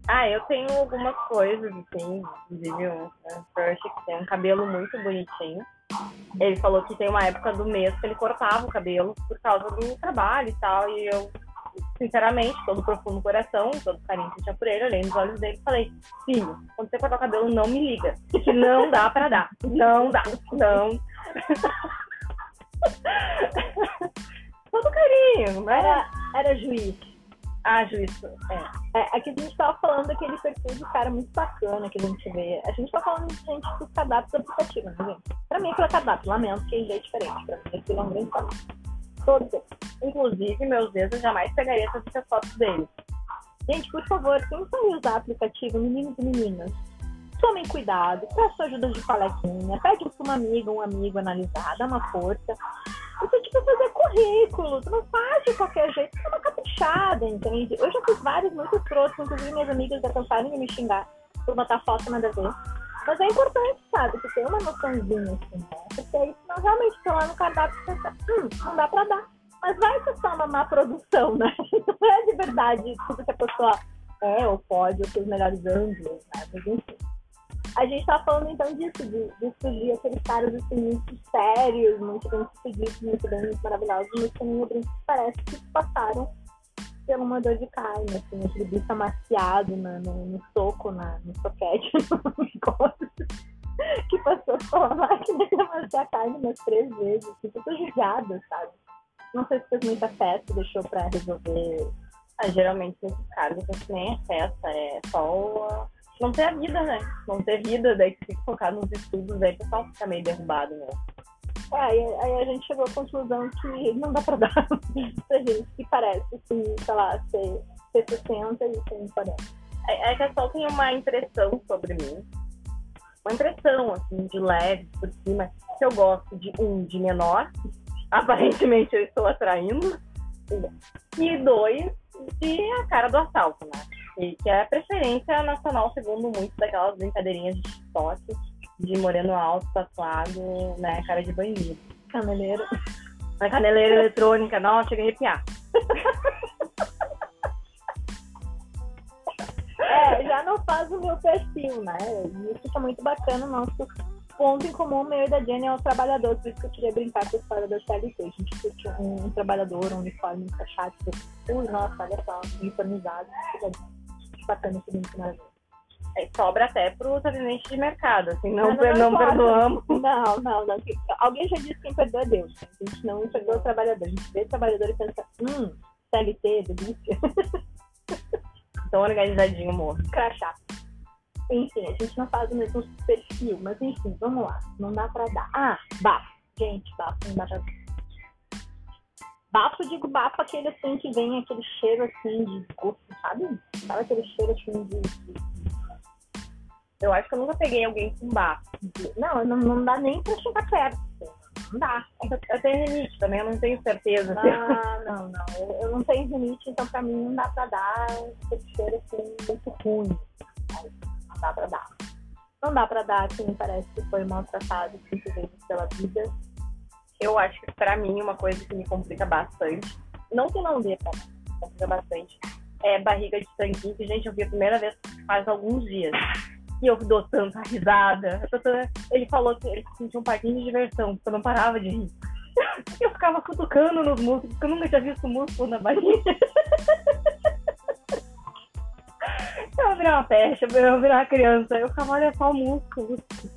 S3: Ah, eu tenho algumas coisas, assim, inclusive um crush que tem um cabelo muito bonitinho. Ele falou que tem uma época do mês que ele cortava o cabelo por causa do trabalho e tal. E eu, sinceramente, todo profundo coração, todo carinho que tinha por ele, olhei nos olhos dele e falei: Filho, quando você cortar o cabelo, não me liga. Que não dá pra dar. Não dá. Não. todo carinho. Era, era juiz. Ah, juiz. É. é. Aqui a gente tava falando daquele perfil de cara muito bacana que a gente vê. A gente tá falando de gente dos cadastros aplicativos, né, gente? Pra mim, aquilo é cadastro. Lamento que ele é diferente. Pra mim, aquilo é um grande cadastro. Todos. Inclusive, meus dedos, eu jamais pegaria essas fotos deles. Gente, por favor, quem sabe usar aplicativo, meninos e meninas, tomem cuidado, peça ajuda de coleguinha, pede para uma amiga, um amigo analisar, dá uma força. Você tipo fazer currículo, tu não faz de qualquer jeito, é uma caprichada, entende? Eu já fiz vários muito escrotos, inclusive minhas amigas já cansaram de me xingar por botar foto nada a ver. Mas é importante, sabe, que tem uma noçãozinha assim, né? Porque aí senão realmente tá lá no cardápio e pensa, hum, não dá pra dar. Mas vai ser só uma má produção, né? Não é de verdade tudo que a pessoa é ou pode, ou os melhores ângulos, né? Mas enfim. A gente tá falando então disso, de, de aqueles caras assim, muito sérios, muito bem sucedidos, muito bem maravilhosos, mas que nem brinco parece que passaram pelo uma dor de carne, assim, aquele bicho amaciado na, no, no, soco, na, no soquete, no que passou pela máquina de amaciar carne umas três vezes, assim, judiado, sabe? Não sei se fez muita festa, deixou pra resolver. Ah, geralmente esses caras, assim, nem é festa, é só não ter a vida, né? Não ter vida, daí que fica focado nos estudos, aí o pessoal fica meio derrubado, né? É, aí, aí, a gente chegou à conclusão que não dá pra dar pra gente que parece, assim, sei lá, ser, ser 60 e ser 40. É, é que a Sol tem uma impressão sobre mim, uma impressão, assim, de leve, por cima, que eu gosto de, um, de menor, aparentemente eu estou atraindo, e dois, de a cara do assalto, né? E que é a preferência nacional, segundo muito daquelas brincadeirinhas de TikTok, de moreno alto, tatuado, né, cara de banheiro. Caneleiro. Uma caneleira eletrônica, não, chega a arrepiar. É, já não faz o meu perfil, né? Isso é muito bacana, nosso ponto em comum meu e da Jenny é o trabalhador, por isso que eu queria brincar com a história da CLT. A gente curte um, um trabalhador, um uniforme encaixado, ui, nossa, olha só, uniformizado, bacana esse link maravilhoso. É, sobra até para os atendentes de mercado, assim, não, não, não, não perdoamos. Não, não, não. Alguém já disse que quem perdoa é Deus. Né? A gente não perdoa o trabalhador. A gente vê o trabalhador e pensa, hum, CLT, delícia. Tão organizadinho, amor. Crachá. Enfim, a gente não faz o mesmo perfil, mas enfim, vamos lá. Não dá pra dar. Ah, bafo. Gente, bafo não dá pra dar. Bafo, digo bafo, aquele assim que vem aquele cheiro assim de gosto, sabe? Sabe aquele cheiro assim de. Eu acho que eu nunca peguei alguém com bafo. Não, não, não dá nem pra chegar perto. Não dá. Eu tenho rinite também, eu não tenho certeza. Ah, não, não. Eu, eu não tenho rinite, então pra mim não dá pra dar esse cheiro assim muito ruim não dá pra dar. Não dá pra dar quem parece que foi maltratado vezes pela vida. Eu acho que pra mim uma coisa que me complica bastante, não que não dê me complica bastante, é barriga de tanquinho, que gente, eu vi a primeira vez faz alguns dias. E eu dou tanta risada. Ele falou que ele sentia um parquinho de diversão, porque eu não parava de rir. Eu ficava cutucando nos músculos, porque eu nunca tinha visto músculo na barriga. Eu virar uma peste, eu virar uma criança. Eu ficava, olha só o músculo.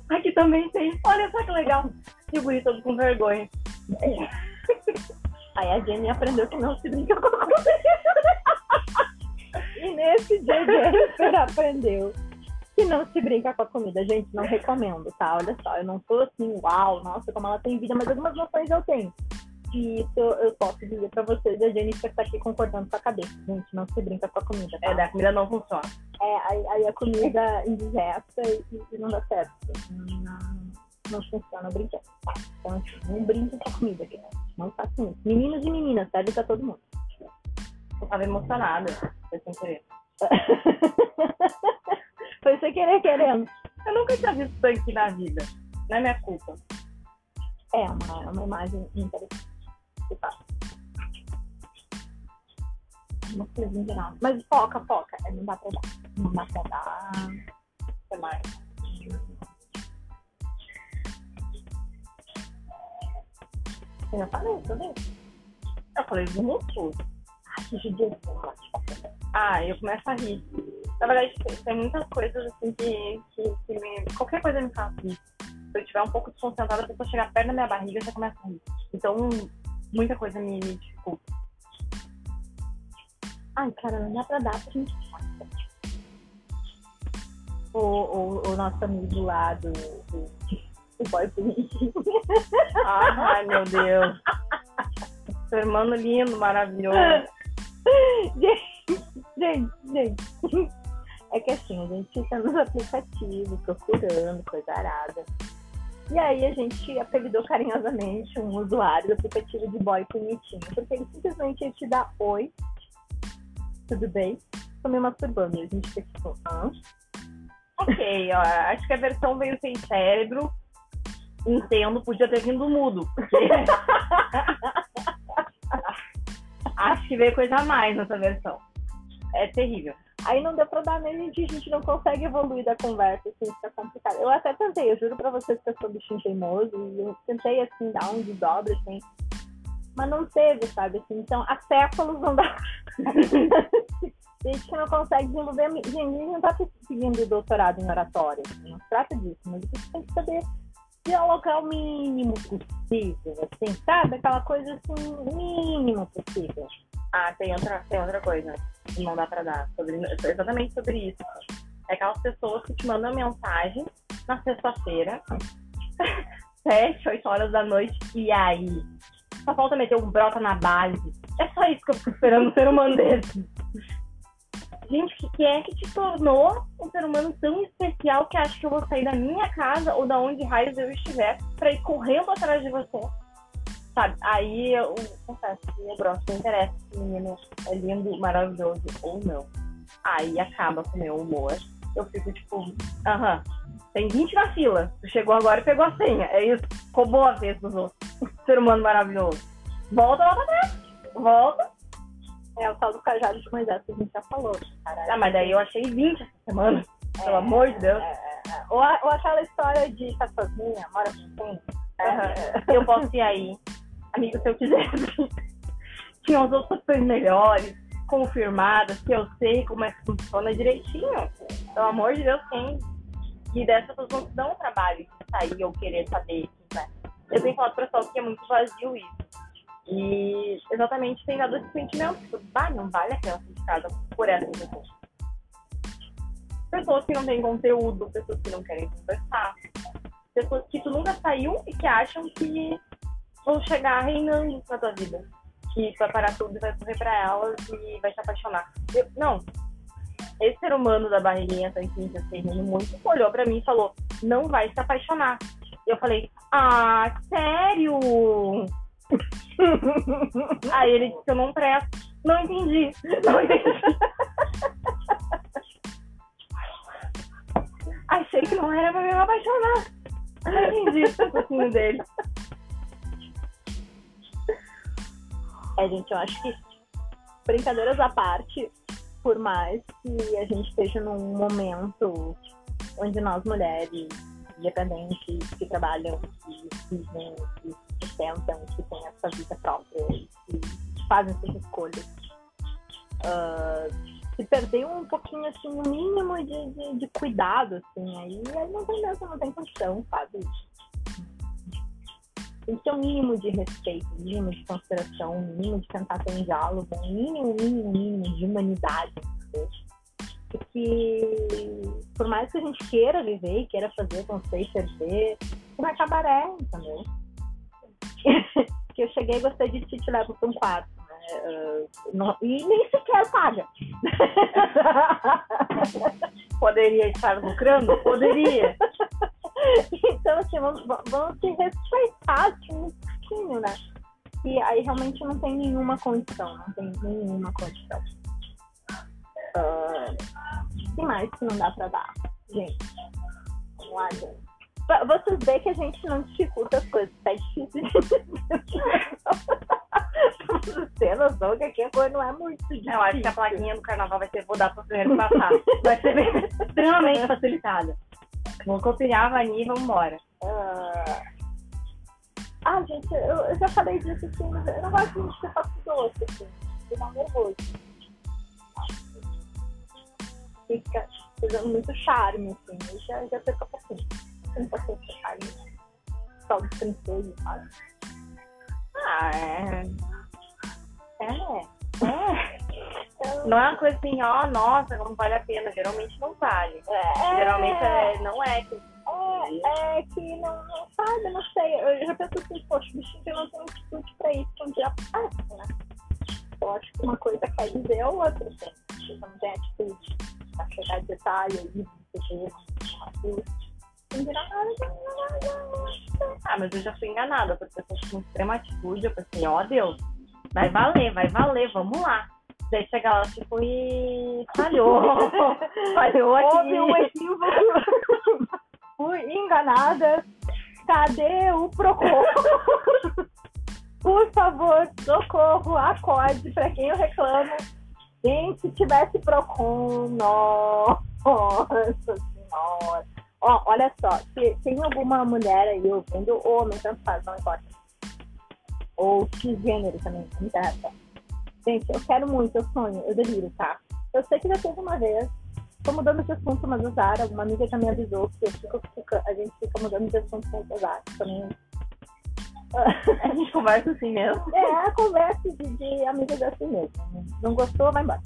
S3: Aqui também tem. Olha só que legal. E o todo com vergonha. Aí a Jenny aprendeu que não se brinca com comida. E nesse dia Jennifer aprendeu que não se brinca com a comida. Gente, não recomendo, tá? Olha só, eu não sou assim, uau, nossa, como ela tem vida, mas algumas noções eu tenho. E isso eu posso dizer pra vocês, a Jennifer tá aqui concordando com a cabeça. Gente, não se brinca com a comida. Tá? É, da comida não funciona. É, aí, aí a comida indigesta e, e, não dá certo. Não, não funciona o brinquedo. Tá? Então, assim, não brinque com a comida, gente. Não faça isso. Meninos e meninas, serve pra todo mundo. Eu tava emocionada, foi sem querer. foi sem querer querendo. Eu nunca tinha visto tanque na vida. Não é minha culpa. É uma, uma imagem interessante de nada. Mas foca, foca. É, não dá pra dar. Não dá pra dar. Que mais? Eu já falei isso. Eu falei muito. Ai, que judiação. Ah, eu começo a rir. Na verdade, tem- tem muitas coisas assim que, que, que me. Qualquer coisa me faz rir. Se eu estiver um pouco desconcentrada, a pessoa chegar perto da minha barriga eu já começa a rir. Então, muita coisa me, me dificulta. Ai, cara, não dá pra dar pra gente. O, o, o nosso amigo lá do, do, do boy.
S4: Ai, meu Deus. Seu irmão lindo, maravilhoso.
S3: gente, gente, gente. É que assim, a gente fica nos aplicativos procurando coisa arada. E aí a gente apelidou carinhosamente um usuário do aplicativo de boy bonitinho. Porque ele simplesmente ia te dar oi. Tudo bem? Tô me masturbando. E a gente fica tipo, hã?
S4: Ok, ó, acho que a versão veio sem cérebro. Entendo, podia ter vindo mudo. Porque... acho que veio coisa a mais nessa versão. É terrível.
S3: Aí não deu pra dar nem a gente não consegue evoluir da conversa, assim, fica complicado. Eu até tentei, eu juro pra vocês que eu sou bichinho teimoso, eu tentei, assim, dar um desdobro, assim, mas não teve, sabe, assim, então, há séculos não dá. gente que não consegue desenvolver, gente, não tá seguindo doutorado em oratória, assim, não se trata disso, mas você tem que saber dialogar o mínimo possível, assim, sabe, aquela coisa, assim, mínimo possível.
S4: Ah, tem outra, tem outra coisa não dá pra dar. Sobre, exatamente sobre isso. É aquelas pessoas que te mandam mensagem na sexta-feira, sete, oito horas da noite, e aí? Só falta meter um brota na base. É só isso que eu fico esperando um ser humano desse. Gente, que- quem é que te tornou um ser humano tão especial que acha que eu vou sair da minha casa ou da onde raios eu estiver pra ir correndo atrás de você? Sabe? Aí eu confesso que eu gosto, não interessa se o menino é lindo, maravilhoso ou não. Aí acaba com o meu humor. Eu fico tipo, aham, tem 20 na fila. Tu chegou agora e pegou a senha. É isso. Roubou a vez dos outros. Ser humano maravilhoso. Volta lá pra trás. Volta.
S3: É o tal do cajado de Moisés que a gente já falou, caralho.
S4: Ah, mas daí eu achei 20 essa semana. Pelo amor de Deus.
S3: Ou, a- ou aquela história de estar sozinha, mora sozinha.
S4: Aham. Eu posso ir aí. Amigo, se eu quisesse. Tinha as opções melhores, confirmadas, que eu sei como é que funciona direitinho. Pelo amor de Deus, quem? E dessas pessoas não se dão trabalho de sair ou querer saber quem é. Eu tenho falado pro pessoal que é muito vazio isso. E exatamente tem dado esse sentimento. Tipo, não vale a pena de por essa pessoa. Pessoas que não têm conteúdo, pessoas que não querem conversar pessoas que tu nunca saiu e que acham que vão chegar reinando na tua vida. Que tu vai parar tudo e vai correr pra elas e vai se apaixonar. Eu- não. Esse ser humano da barriguinha tanquinha, assim, muito, olhou pra mim e falou, não vai se apaixonar. E eu falei, ah, sério? Aí ele disse que eu não presto. Não entendi. Não entendi. Achei que não era pra me apaixonar. Não entendi o dele.
S3: É, gente, eu acho que brincadeiras à parte, por mais que a gente esteja num momento onde nós mulheres independentes que trabalham, que vivem, que sustentam, que têm essa vida própria, que fazem suas escolhas, ah, se perder um pouquinho assim, o mínimo de, de, de cuidado, assim, aí, aí não tem mesmo, não tem condição, sabe? Que ter um mínimo de respeito, mínimo de consideração, mínimo de tentar ter um diálogo, mínimo, mínimo, mínimo de humanidade. Porque por mais que a gente queira viver e queira fazer acontecer e perder, vai acabar é, entendeu? que eu cheguei e gostei de ti te levo para um quarto. Né? Ah, não- e nem sequer paga.
S4: Poderia estar lucrando? Poderia.
S3: então, assim, vamos, vamos se respeitar assim, um pouquinho, né? E aí realmente não tem nenhuma condição, não tem nenhuma condição. Ah, que mais que não dá pra dar? Gente, vamos lá, gente. Pra Vocês veem que a gente não dificulta as coisas, tá difícil ter noção que aqui a coisa não é muito difícil.
S4: Eu acho que a plaquinha do carnaval vai ser vou dar pro primeiro passar. Vai ser extremamente facilitada. Vou copiar a Vani e vamos embora.
S3: Ah, gente, eu, eu já falei disso, assim, mas eu não gosto de ser faço doce, assim. Dá um nervoso. Fica fazendo muito charme, assim. Eu já, já perco a paciência. Não posso ser charme. Só de princesa, sabe?
S4: Ah, é.
S3: É, é. Eu-
S4: Não é uma coisa assim, ó, nossa, como vale a pena. Geralmente não vale.
S3: É,
S4: Geralmente é, não é. que-
S3: É, é que não, não sabe, não sei. Eu já penso assim, poxa, o bichinho não tem atitude pra isso, um dia passa, né? Eu acho que uma coisa quer dizer a outra, assim. Você não tem atitude pra chegar de detalhe. Não vira nada, não, não,
S4: Ah, mas eu já fui enganada por pessoas com extrema atitude. Eu pensei, ó Deus, vai valer, vai valer, vamos lá. Daí chega lá, tipo, e falhou. falhou aqui.
S3: Houve um equívoco. Fui enganada. Cadê o Procon? Por favor, socorro, acorde pra quem eu reclamo. Gente, se tivesse Procon, nossa senhora. Ó, olha só, se tem alguma mulher aí ouvindo, ou homem, tanto faz, não importa. Ou cisgênero também, não interessa. Gente, eu quero muito, eu sonho, eu deliro, tá? Eu sei que já teve uma vez, tô mudando de assunto, mas azar, alguma amiga já me avisou que eu fico, fica- a gente fica mudando de assunto com azar. Também.
S4: A gente conversa assim mesmo.
S3: É a conversa de, de amigas assim mesmo. Não gostou, vai embora.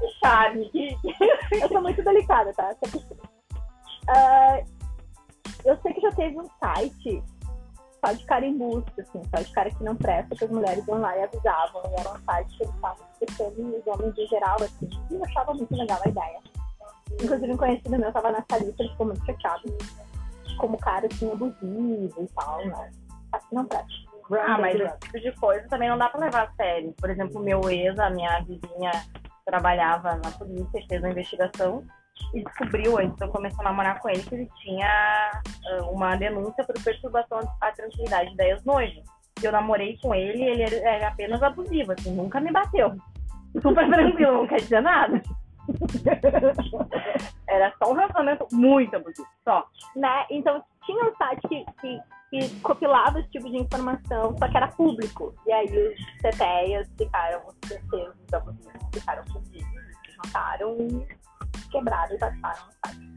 S4: Que charme. Que...
S3: Eu sou muito delicada, tá? Ah, eu sei que já teve um site só de cara embuste, assim, só de cara que não presta, que as mulheres iam lá e avisavam. E era um site que eles estavam explicando os homens em geral, assim. E eu achava muito legal a ideia. Inclusive, um conhecido meu tava nessa lista, ele ficou muito chateado. Como cara, assim, abusivo e tal, né? Que não presta.
S4: Ah, mas esse tipo de coisa também não dá pra levar a sério. Por exemplo, meu ex, a minha vizinha trabalhava na polícia, fez uma investigação e descobriu, antes de eu começar a namorar com ele, que ele tinha ah, uma denúncia por perturbação à tranquilidade da ex-noiva. Eu namorei com ele e ele era- apenas abusivo, assim, nunca me bateu. Super tranquilo, não quer dizer nada. Era só um relacionamento muito abusivo, só.
S3: né? Então tinha um site que, que, que esse tipo de informação, só que era público. E aí os CTEAs ficaram, os terceiros abusivos ficaram fugidos, se juntaram quebraram e passaram no site.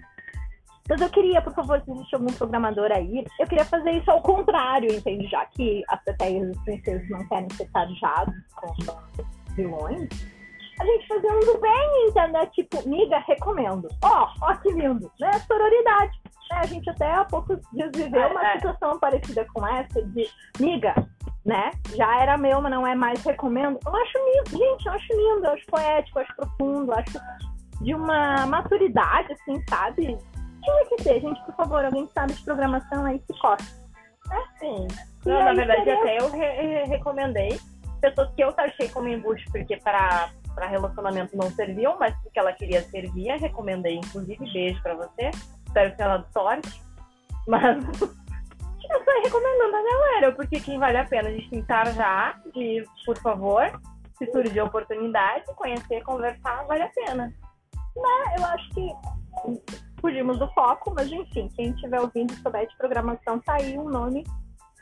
S3: Mas eu queria, por favor, se existe algum programador aí, eu queria fazer isso ao contrário, entende? Já que as CTEAs e os princesas não querem ser tajados como vilões, a gente fazer um do bem, entendeu? Tipo, miga, recomendo. Ó, ó que lindo, né? Sororidade. Né? A gente até há poucos dias viveu
S4: É,
S3: uma
S4: é.
S3: situação parecida com essa de, miga, né? Já era meu, mas não é mais, recomendo. Eu acho lindo, gente, eu acho lindo, eu acho poético, eu acho profundo, eu acho de uma maturidade, assim, sabe? Tinha que ter, gente, por favor, alguém que sabe de programação aí se costa.
S4: É sim.
S3: E
S4: Não, na verdade,
S3: seria-
S4: até eu re- re- recomendei pessoas que eu taxei como embuste, porque para para relacionamento não serviam, mas porque ela queria servir, recomendei. Inclusive, beijo pra você. Espero que ela dê sorte. Mas eu só recomendando a galera, porque quem vale a pena a gente tentar já, e por favor, se surgir a oportunidade, conhecer, conversar, vale a pena.
S3: Eu acho que fugimos do foco, mas enfim, quem estiver ouvindo e souber de programação, tá aí um nome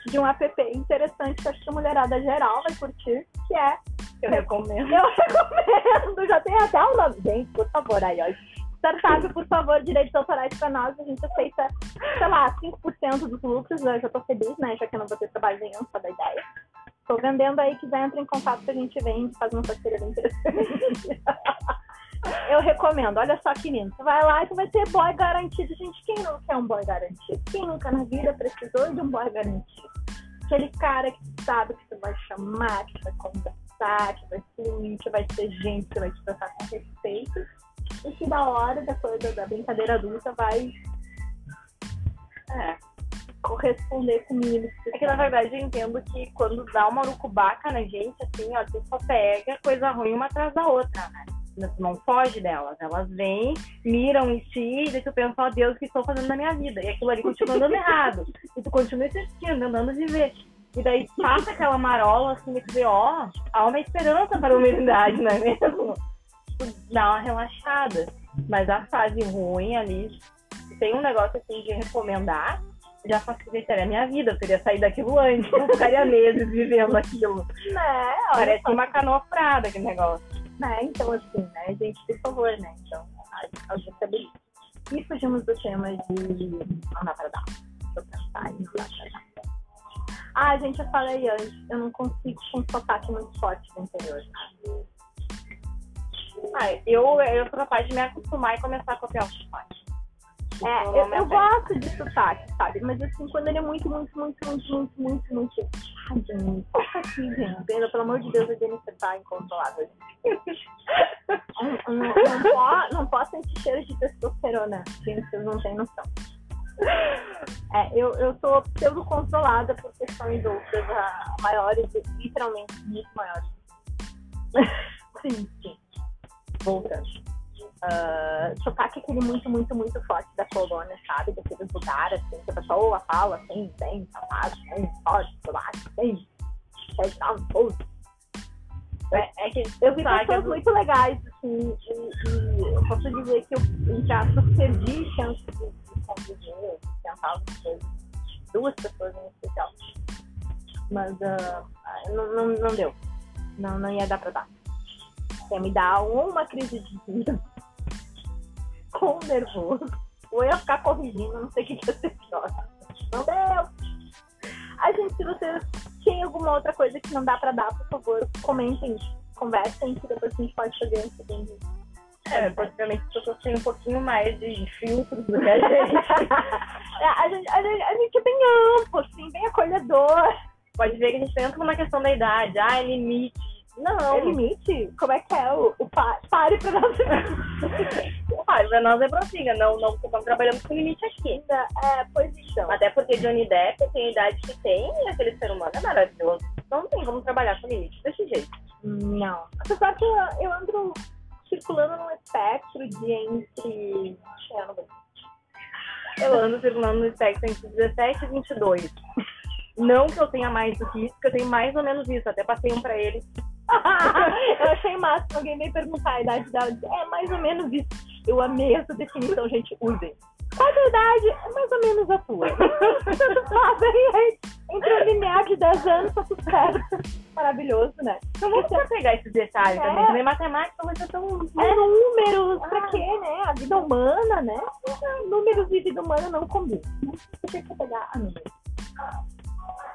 S3: de um app interessante que acho que a mulherada geral vai curtir, que é
S4: Eu recomendo.
S3: Eu recomendo, já tem até um nome. Gente, por favor, aí, ó. Startup, por favor, direitos autorais pra nós, a gente aceita, sei lá, 5% dos lucros, eu já tô feliz, né, já que eu não vou ter trabalho nenhum, só da ideia. Tô vendendo aí, quiser entra em contato que a gente vende, faz uma parceria bem interessante. Eu recomendo, olha só que lindo. Vai lá e você vai ter boy garantido. Gente, quem não quer um boy garantido? Quem nunca na vida precisou de um boy garantido? Aquele cara que sabe que você vai chamar, que vai conversar, que vai fluir, que vai ter gente, que vai te tratar com respeito. E que da hora da coisa da brincadeira adulta vai
S4: É.
S3: corresponder comigo.
S4: É que na verdade eu entendo que quando dá uma urucubaca na gente, assim, ó, tu só pega coisa ruim uma atrás da outra, né? Tu não foge delas. Elas vêm, miram em ti, e tu pensa, ó Deus, o que estou fazendo na minha vida? E aquilo ali continua dando errado. E tu continua insistindo, tentando viver. E daí passa aquela marola, assim, e tu vê, ó, há uma esperança para a humanidade, não é mesmo? Dá uma relaxada. Mas a fase ruim ali, tem um negócio assim de recomendar, já facilitaria a minha vida. Eu teria saído daquilo antes, não ficaria meses vivendo aquilo.
S3: Né?
S4: Parece uma canoa furada aquele negócio.
S3: Né? Então, assim, né, gente, por favor, né? Então, a, a gente sabe E fugimos do tema de não dá pra dar. Deixa eu pensar, não dá pra dar. Ah, gente, eu falei antes, eu não consigo com um sotaque muito forte do interior.
S4: Ah, eu, eu sou capaz de me acostumar e começar a copiar o sotaque.
S3: É, eu, eu gosto de sotaque, sabe? Mas assim, quando ele é muito, muito, muito, muito, muito, muito, muito. Solta aqui, pelo amor de Deus, a Jennifer tá incontrolável. Não, não, não, po- não posso sentir cheiro de testosterona, gente, vocês não têm noção. É, eu, eu sou pseudo controlada por questões outras, ah, maiores, literalmente muito maiores. sim, sim. Voltando. Ah, sotaque aquele muito, muito, muito forte da colônia, sabe? Daqueles lugares, assim, que a pessoa fala assim, tem, sapato, tem, pode, sotaque, tem. É.
S4: É, que
S3: Eu vi pessoas muito legais, assim, e, e eu posso dizer que eu, entre aspas, perdi chance de, de conviver, de tentar algumas coisas. Duas pessoas em especial. Mas ah, não, não, não deu. Não, não ia dar pra dar. Ia me dar uma crise de vida, com nervoso, ou ia ficar corrigindo, não sei o que ia ser pior. Não deu! A gente, se vocês têm alguma outra coisa que não dá pra dar, por favor, comentem, conversem, que depois a gente pode fazer um segundo.
S4: É, praticamente as pessoas têm um pouquinho mais de filtros do que a gente.
S3: É, a, gente, a, gente, a gente é bem amplo, assim, bem acolhedor.
S4: Pode ver que a gente entra numa questão da idade. Ah, é limite. Não.
S3: É limite? Como é que é o, o pa- pare pra nós?
S4: Ah, pra nós é prossiga. Não, não estamos trabalhando com limite aqui.
S3: É, pois então.
S4: Até porque Johnny Depp tem a idade que tem e aquele ser humano é maravilhoso. Não tem como trabalhar com limite desse jeito.
S3: Não. Apesar que eu, eu ando circulando num espectro de entre. Não
S4: Eu ando circulando no espectro entre 17 e 22. Não que eu tenha mais do que isso, porque eu tenho mais ou menos isso. Até passei um pra ele.
S3: Eu achei massa. Alguém veio perguntar a idade dela. É mais ou menos isso. Eu amei essa definição, gente. Usem. Qual a idade? É mais ou menos a tua. Entre o linear de 10 anos, tá tudo certo. Maravilhoso, né?
S4: Não vou precisar pegar esses detalhes
S3: É.
S4: também. Também matemática vai ser tão.
S3: É números, pra
S4: Ah.
S3: quê, né? A vida humana, né? Números e vida humana não combinam. Deixa eu pegar a números.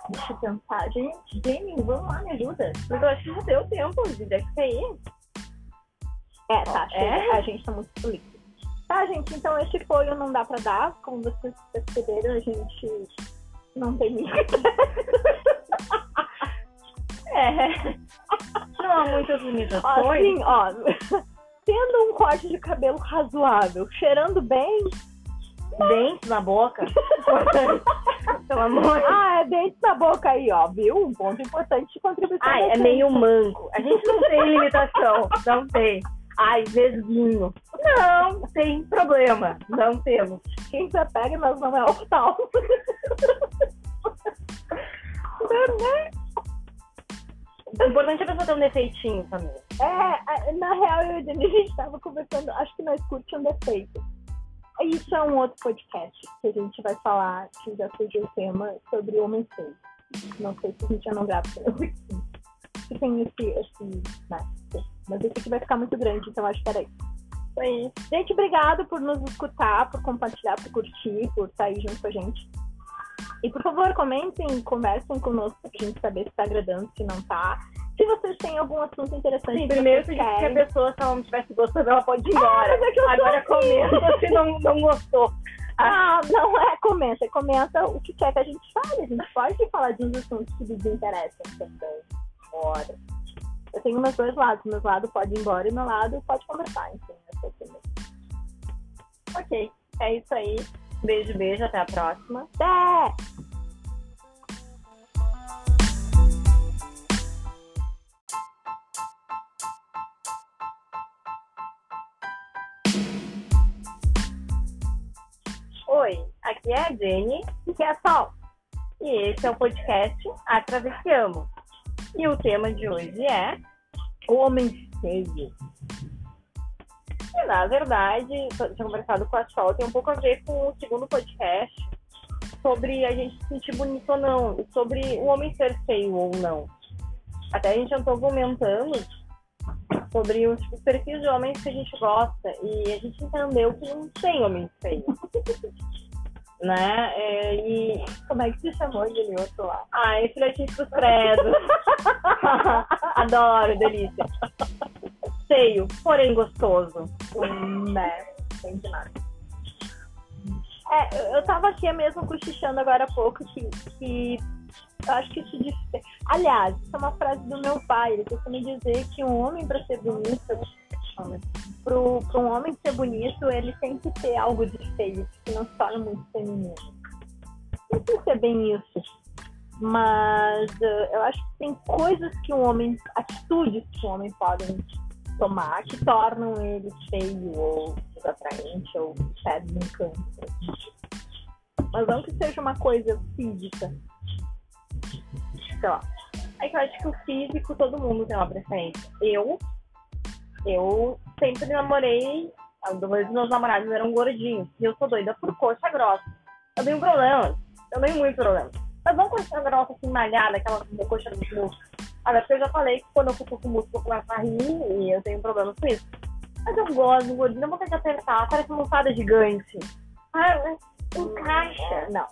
S3: Deixa eu pensar. Gente, Jamie, vamos lá, me ajuda.
S4: Mas eu acho que já deu tempo de deve cair.
S3: É, tá.
S4: É?
S3: A gente tá muito político. Tá, gente, então esse foi o Não Dá Pra Dar. Como vocês perceberam, a gente não tem.
S4: É. Não há muitas
S3: Ó,
S4: limitações.
S3: assim, ó, tendo um corte de cabelo razoável, cheirando bem,
S4: Dentes na boca. Pelo amor
S3: ah, é dente na boca aí, ó, viu? Um ponto importante de contribuição.
S4: Ai, é meio manco. A gente não tem limitação. Não tem. Ai, vesguinho. Não, tem problema. Não temos.
S3: Quem se pega, mas não é optal.
S4: O importante é a pessoa ter um defeitinho também.
S3: É, a- na real, eu e a Jenny, a gente tava conversando, acho que nós curtimos um defeito. Isso é um outro podcast que a gente vai falar, que já surgiu o tema, sobre homem feio. Não sei se a gente já não grava sobre homem feio. Que tem esse, esse, né, mas esse aqui vai ficar muito grande, então acho que era isso.
S4: Aí.
S3: Gente, obrigado por nos escutar, por compartilhar, por curtir, por estar aí junto com a gente. E por favor, comentem, conversem conosco pra gente saber se tá agradando, se não tá. Se vocês têm algum assunto interessante
S4: Sim, primeiro se a pessoa, se ela não estivesse gostando, ela pode ir embora.
S3: que eu sou
S4: Agora comenta se não, não gostou.
S3: Ah, não é comenta, comenta o que quer que a gente fale. A gente pode falar de uns assuntos que lhes interessam também. Bora. Eu tenho meus dois lados. Meu lado pode ir embora e meu lado pode conversar. Enfim, assim.
S4: Ok, é isso aí. Beijo, beijo, até a próxima.
S3: Até!
S4: Oi, aqui é a Jenny
S3: Que é sol.
S4: e esse é o podcast A Travessiamo. E o tema de hoje é
S3: Homem feio.
S4: que, na verdade, tinha conversado com a Sol, tem um pouco a ver com o segundo podcast, sobre a gente se sentir bonito ou não, e sobre o homem ser feio ou não. Até a gente andou comentando sobre os, os perfis de homens que a gente gosta e a gente entendeu que não tem homem feio. né? É, e
S3: Como é que se chamou aquele outro lá?
S4: Ai, filhotinhos pros credos. Adoro, delícia. Feio, porém gostoso.
S3: Hum, né? Entendi nada. É, eu- eu tava aqui mesmo cochichando agora há pouco que, que eu acho que isso dif... Aliás, isso é uma frase do meu pai, ele costuma dizer que um homem para ser bonito, pro um homem ser bonito, ele tem que ter algo de feio, que não se torna muito feminino. Não sei se é bem isso. Mas eh, eu acho que tem coisas que um homem, atitudes que um homem pode tomar que tornam ele feio ou desatraente ou perde um encanto. Mas não que seja uma coisa física. Sei lá.
S4: É que eu acho que o físico todo mundo tem uma preferência. Eu, eu sempre namorei, dois dos meus namorados eram gordinhos. E eu sou doida por coxa grossa. Eu tenho problemas. Eu tenho muito problema. Mas não coxa grossa assim, malhada, aquela coxa do músculo. Até porque eu já falei que quando eu fico com o músculo eu começo a rir e eu tenho problemas com isso. Mas eu gosto do gordinho, não vou ter que apertar, parece uma almofada gigante. Ah, encaixa.
S3: Não.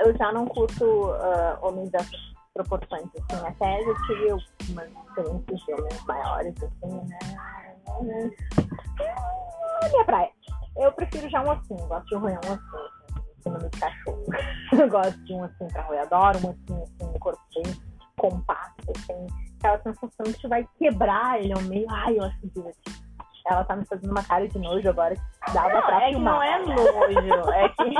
S3: Eu já não curto ah, homens dessas proporções, assim. Até eu tive umas experiências de homens maiores, assim, né? Não é minha praia. Eu prefiro já um ossinho, gosto de roer um assim, em cima do cachorro. Eu gosto de um ossinho pra roer, adoro um ossinho assim, no corpo bem compacto, assim. Aquela sensação que tu vai quebrar ele ao meio. Ai, eu acho divertido. Ela tá me fazendo uma cara de nojo agora que dava pra
S4: é que
S3: filmar.
S4: não é nojo, é que,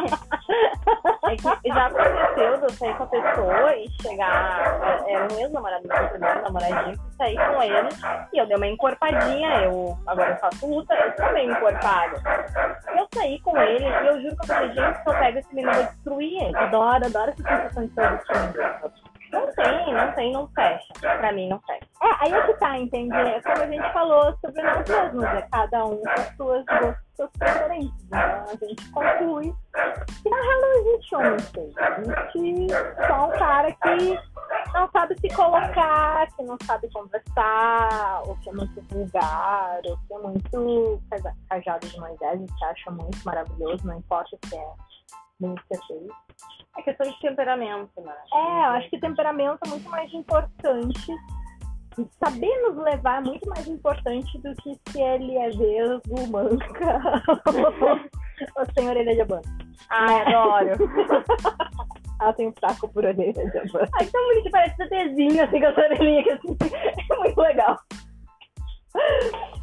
S4: é que já aconteceu de eu sair com a pessoa e chegar. é, Era um ex-namorado meu, primeiro namoradinho, que saí com ele e eu dei uma encorpadinha. Eu, agora eu faço luta, eu sou meio encorpada. Eu saí com ele e eu juro que eu falei, gente, se eu pego esse menino, eu vou destruir ele.
S3: Adoro, adoro essa sensação de ser destruindo.
S4: Não tem, não tem, não fecha. Pra mim, não fecha.
S3: É, aí é que tá, entende? É como a gente falou sobre nós mesmos, é cada um com as suas gostos, suas preferências. Então a gente conclui que na real não existe homem feio. Existe só um cara que não sabe se colocar, que não sabe conversar, ou que é muito vulgar, ou que é muito caja- cajado de Moisés e se acha muito maravilhoso, não importa se é muito se é feio.
S4: É questão de temperamento, né?
S3: É, eu acho que temperamento é muito mais importante. Saber nos levar é muito mais importante do que se ele é vesgo, manca ou sem orelha de abano.
S4: Ai, adoro.
S3: Ela tem um fraco por orelha de abano.
S4: Ai, tão bonito, parece CTzinho, assim, com a sua orelhinha, que assim, é muito legal.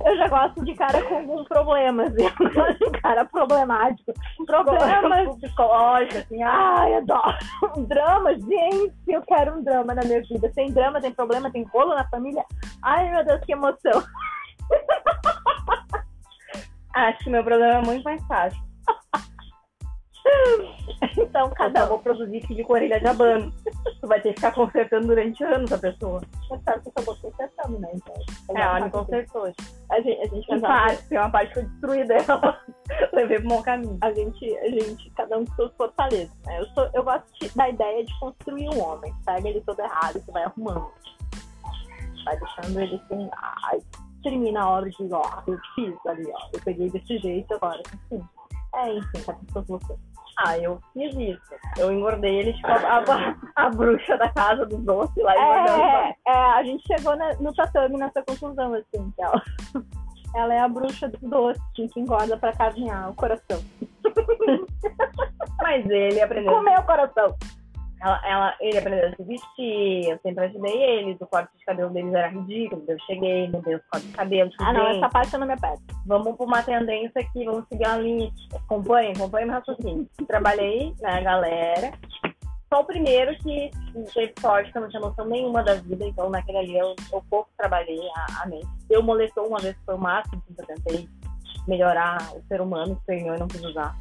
S3: Eu já gosto de cara com algum problema, assim. Eu gosto de cara problemático. Problemas.
S4: psicológico, assim,
S3: Ai, adoro. Um drama, gente, eu quero um drama na minha vida. Tem drama, tem problema, tem rolo na família. Ai, meu Deus, que emoção.
S4: acho que meu problema é muito mais fácil.
S3: Então,
S4: Eu
S3: cada um.
S4: vou produzir com orelha de abano. Tu vai ter que ficar consertando durante anos a pessoa.
S3: Você sabe que eu vou consertando, né? Então,
S4: É, ela me consertou.
S3: A gente, a gente
S4: Em parte, tem uma parte que foi destruída, ela levei pro bom caminho.
S3: a gente, a gente, cada um com suas fortalezas, né? Eu, sou, eu gosto de- da ideia de construir um homem. Pega ele todo errado e você vai arrumando. Vai deixando ele assim, ai, termina a obra de, ó, eu fiz ali, ó. Eu peguei desse jeito agora. É, enfim, um com suas loucuras.
S4: Ah, eu fiz isso. Eu engordei ele, tipo, a, a, a bruxa da casa dos doces lá engordando.
S3: É, é, a gente chegou na- no tatame nessa conclusão, assim, que ela, ela é a bruxa do doce que engorda pra caminhar o coração.
S4: Mas ele aprendeu.
S3: Comer o coração.
S4: Ela, ela, ele aprendeu a se vestir, eu sempre ajudei eles. O corte de cabelo deles era ridículo. Eu cheguei, mudei os cortes de cabelo.
S3: Ah, não,
S4: gente,
S3: essa parte eu não me apego.
S4: Vamos pra uma tendência aqui, vamos seguir uma linha. Acompanhe, acompanhe meu raciocínio. Trabalhei, né, galera. Só o primeiro que teve sorte, que eu não tinha noção nenhuma da vida, então naquele ali eu, eu pouco trabalhei a, a mente. Eu molestou uma vez, foi o máximo que eu tentei melhorar o ser humano, que ganhou e não quis usar.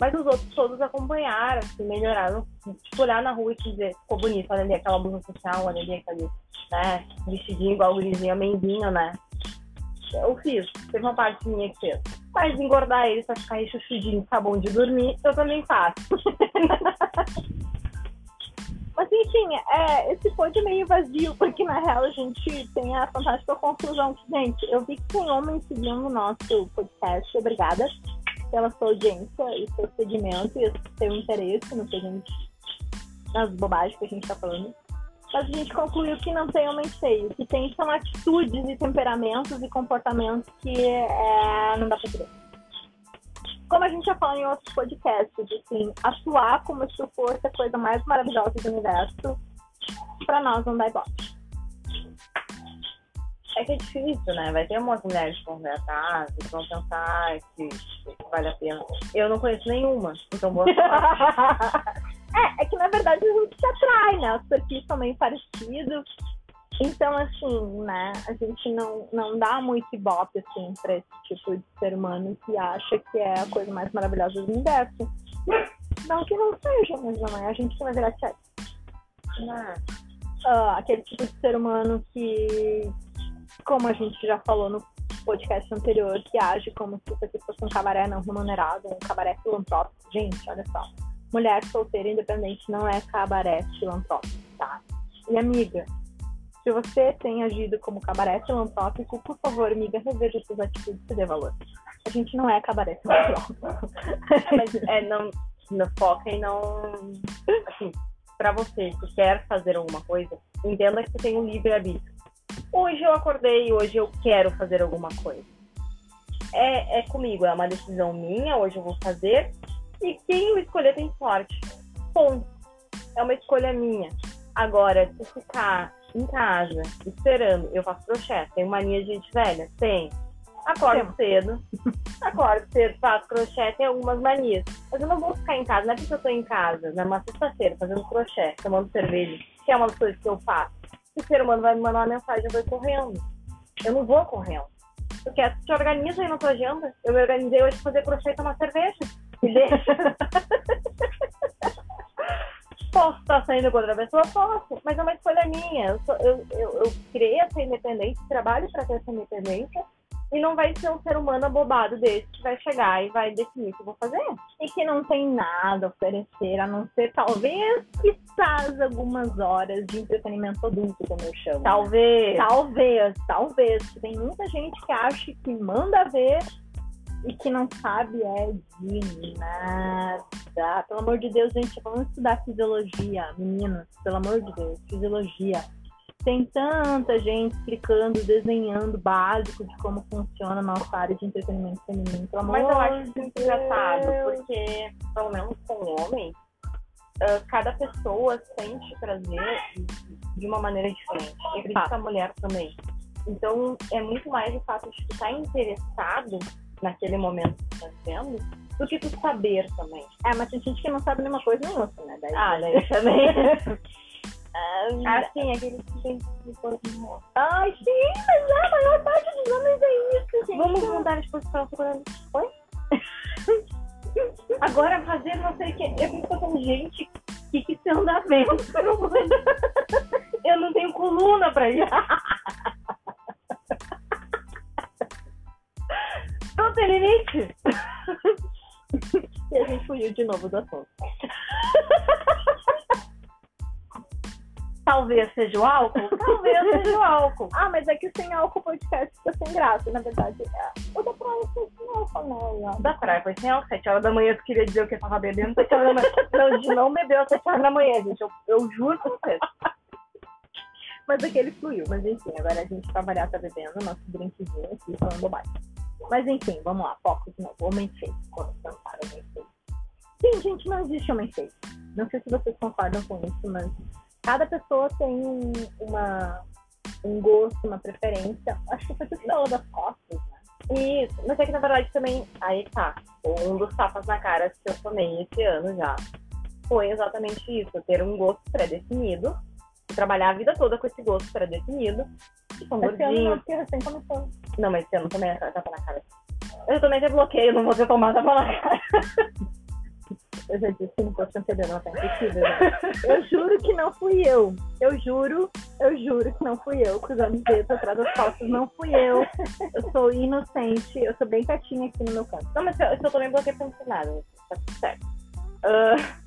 S4: Mas os outros todos acompanharam, assim, melhoraram. Tipo, olhar na rua e dizer, ficou bonito, olha ali aquela blusa social, olha ali aquele, né, vestidinho igual o gurizinho, amenzinho, né? Eu fiz, teve uma parte minha que fez. Mas engordar eles pra ficar chuchudinho, ficar bom de dormir, eu também faço.
S3: Mas enfim, é, esse pod é meio vazio, porque na real a gente tem a fantástica conclusão que, gente, eu vi que tem homens seguindo o nosso podcast. Obrigada pela sua audiência e seu segmento e seu interesse no que a gente. nas bobagens que a gente tá falando. Mas a gente concluiu que não tem homem feio. O que tem são atitudes e temperamentos e comportamentos que é, não dá pra querer como a gente já falou em outros podcasts, assim, atuar como se fosse a coisa mais maravilhosa do universo, pra nós não dá ibope.
S4: É que é difícil, né? Vai ter umas mulheres que vão ver que vão pensar que, que vale a pena. Eu não conheço nenhuma, então boa
S3: é, é que na verdade a gente se atrai, né? Os perfis são meio parecidos. Então, assim, né, a gente não, não dá muito ibope, assim, pra esse tipo de ser humano que acha que é a coisa mais maravilhosa do universo. Não que não seja, mas não é a gente que vai virar chefe. Uh, aquele tipo de ser humano que, como a gente já falou no podcast anterior, que age como se aqui fosse um cabaré não remunerado, um cabaré filantrópico. Gente, olha só. Mulher solteira independente não é cabaré filantrópico, tá? E amiga, se você tem agido como cabaré filantrópico, por favor, amiga, reveja suas atitudes e dê valor. A gente não é cabaré filantrópico.
S4: Mas é, não, não foca em não. Assim, pra você que quer fazer alguma coisa, entenda que você tem um livre-arbítrio. Hoje eu acordei, hoje eu quero fazer alguma coisa. É, é comigo, é uma decisão minha, hoje eu vou fazer. E quem eu escolher tem sorte. Ponto. É uma escolha minha. Agora, se ficar em casa, esperando. Eu faço crochê. Tenho mania de gente velha? Tem. Acordo cedo. Acordo cedo, faço crochê, tem algumas manias. Mas eu não vou ficar em casa, não é porque eu tô em casa, numa sexta-feira, fazendo crochê, tomando cerveja, que é uma das coisas que eu faço. O ser humano vai me mandar uma mensagem, eu vou correndo. Eu não vou correndo. Porque te organiza aí na tua agenda. Eu me organizei hoje pra fazer crochê e tomar cerveja. Me deixa. Posso estar saindo contra a pessoa? Posso, mas é uma escolha minha. Eu, sou, eu, eu, eu criei essa independência, trabalho para ter essa independência, e não vai ser um ser humano abobado desse que vai chegar e vai definir o que eu vou fazer.
S3: E que não tem nada a oferecer, a não ser talvez, quizás, algumas horas de entretenimento adulto, como eu chamo.
S4: Talvez.
S3: Talvez, talvez. Tem muita gente que acha que manda ver e que não sabe é de nada. Pelo amor de Deus, gente, vamos estudar fisiologia, meninos, pelo amor de Deus, fisiologia. Tem tanta gente explicando, desenhando básico de como funciona a nossa área de entretenimento feminino. Pelo
S4: Mas eu acho isso engraçado, porque, pelo menos com o homem, uh, cada pessoa sente prazer de uma maneira diferente. E acredito que a mulher também. Então, é muito mais o fato de estar interessado naquele momento que tá vendo, do que tu saber também.
S3: É, mas tem gente que não sabe nenhuma coisa nem outra, né?
S4: Daí, ah, daí também. ah, sim, aquele que tem
S3: no Ai, sim, mas a maior parte dos homens é isso, gente.
S4: Vamos mudar a exposição segurando. Oi? Agora fazer não sei o que. Eu fico com gente que que se anda vendo. Eu não tenho coluna pra ir. Não tem limite.
S3: e a gente fugiu de novo do assunto.
S4: Talvez seja o álcool? Talvez seja o álcool.
S3: Ah, mas é que sem álcool o podcast fica sem graça, na verdade. É. O da praia foi sem álcool, não.
S4: O da praia foi sem álcool. Sete horas da manhã tu queria dizer o que eu tava bebendo. Sete horas da manhã. Não, de não bebeu às sete horas da manhã, gente. Eu, eu juro pra vocês.
S3: Mas aquele fluiu. Mas enfim, agora a gente, pra variar, tá bebendo nosso drinkzinho aqui, falando bobagem. Mas enfim, vamos lá, foco de novo. Homem feio. Quando pensar homem feio. Sim, gente, não existe homem feio. Não sei se vocês concordam com isso, mas cada pessoa tem um, uma, um gosto, uma preferência. Acho que foi tudo pela das costas, né?
S4: Isso, mas é que na verdade também, aí tá, um dos tapas na cara que eu tomei esse ano já foi exatamente isso, ter um gosto pré-definido, trabalhar a vida toda com esse gosto pré-definido,
S3: Ficam esse gordinhos. Ano não, recém começou.
S4: Não, mas esse ano também é tapa na cara. Eu também já bloqueio, não vou ter tomado tapa na cara.
S3: Eu já disse no post anterior, não tá impossível. Né? Eu juro que não fui eu. Eu juro, eu juro que não fui eu. Cruzando os dedos atrás das costas, não fui eu. Eu sou inocente, eu sou bem quietinha aqui no meu canto.
S4: Não, mas eu, eu também bloqueei pra nada, tá tudo certo. Uh,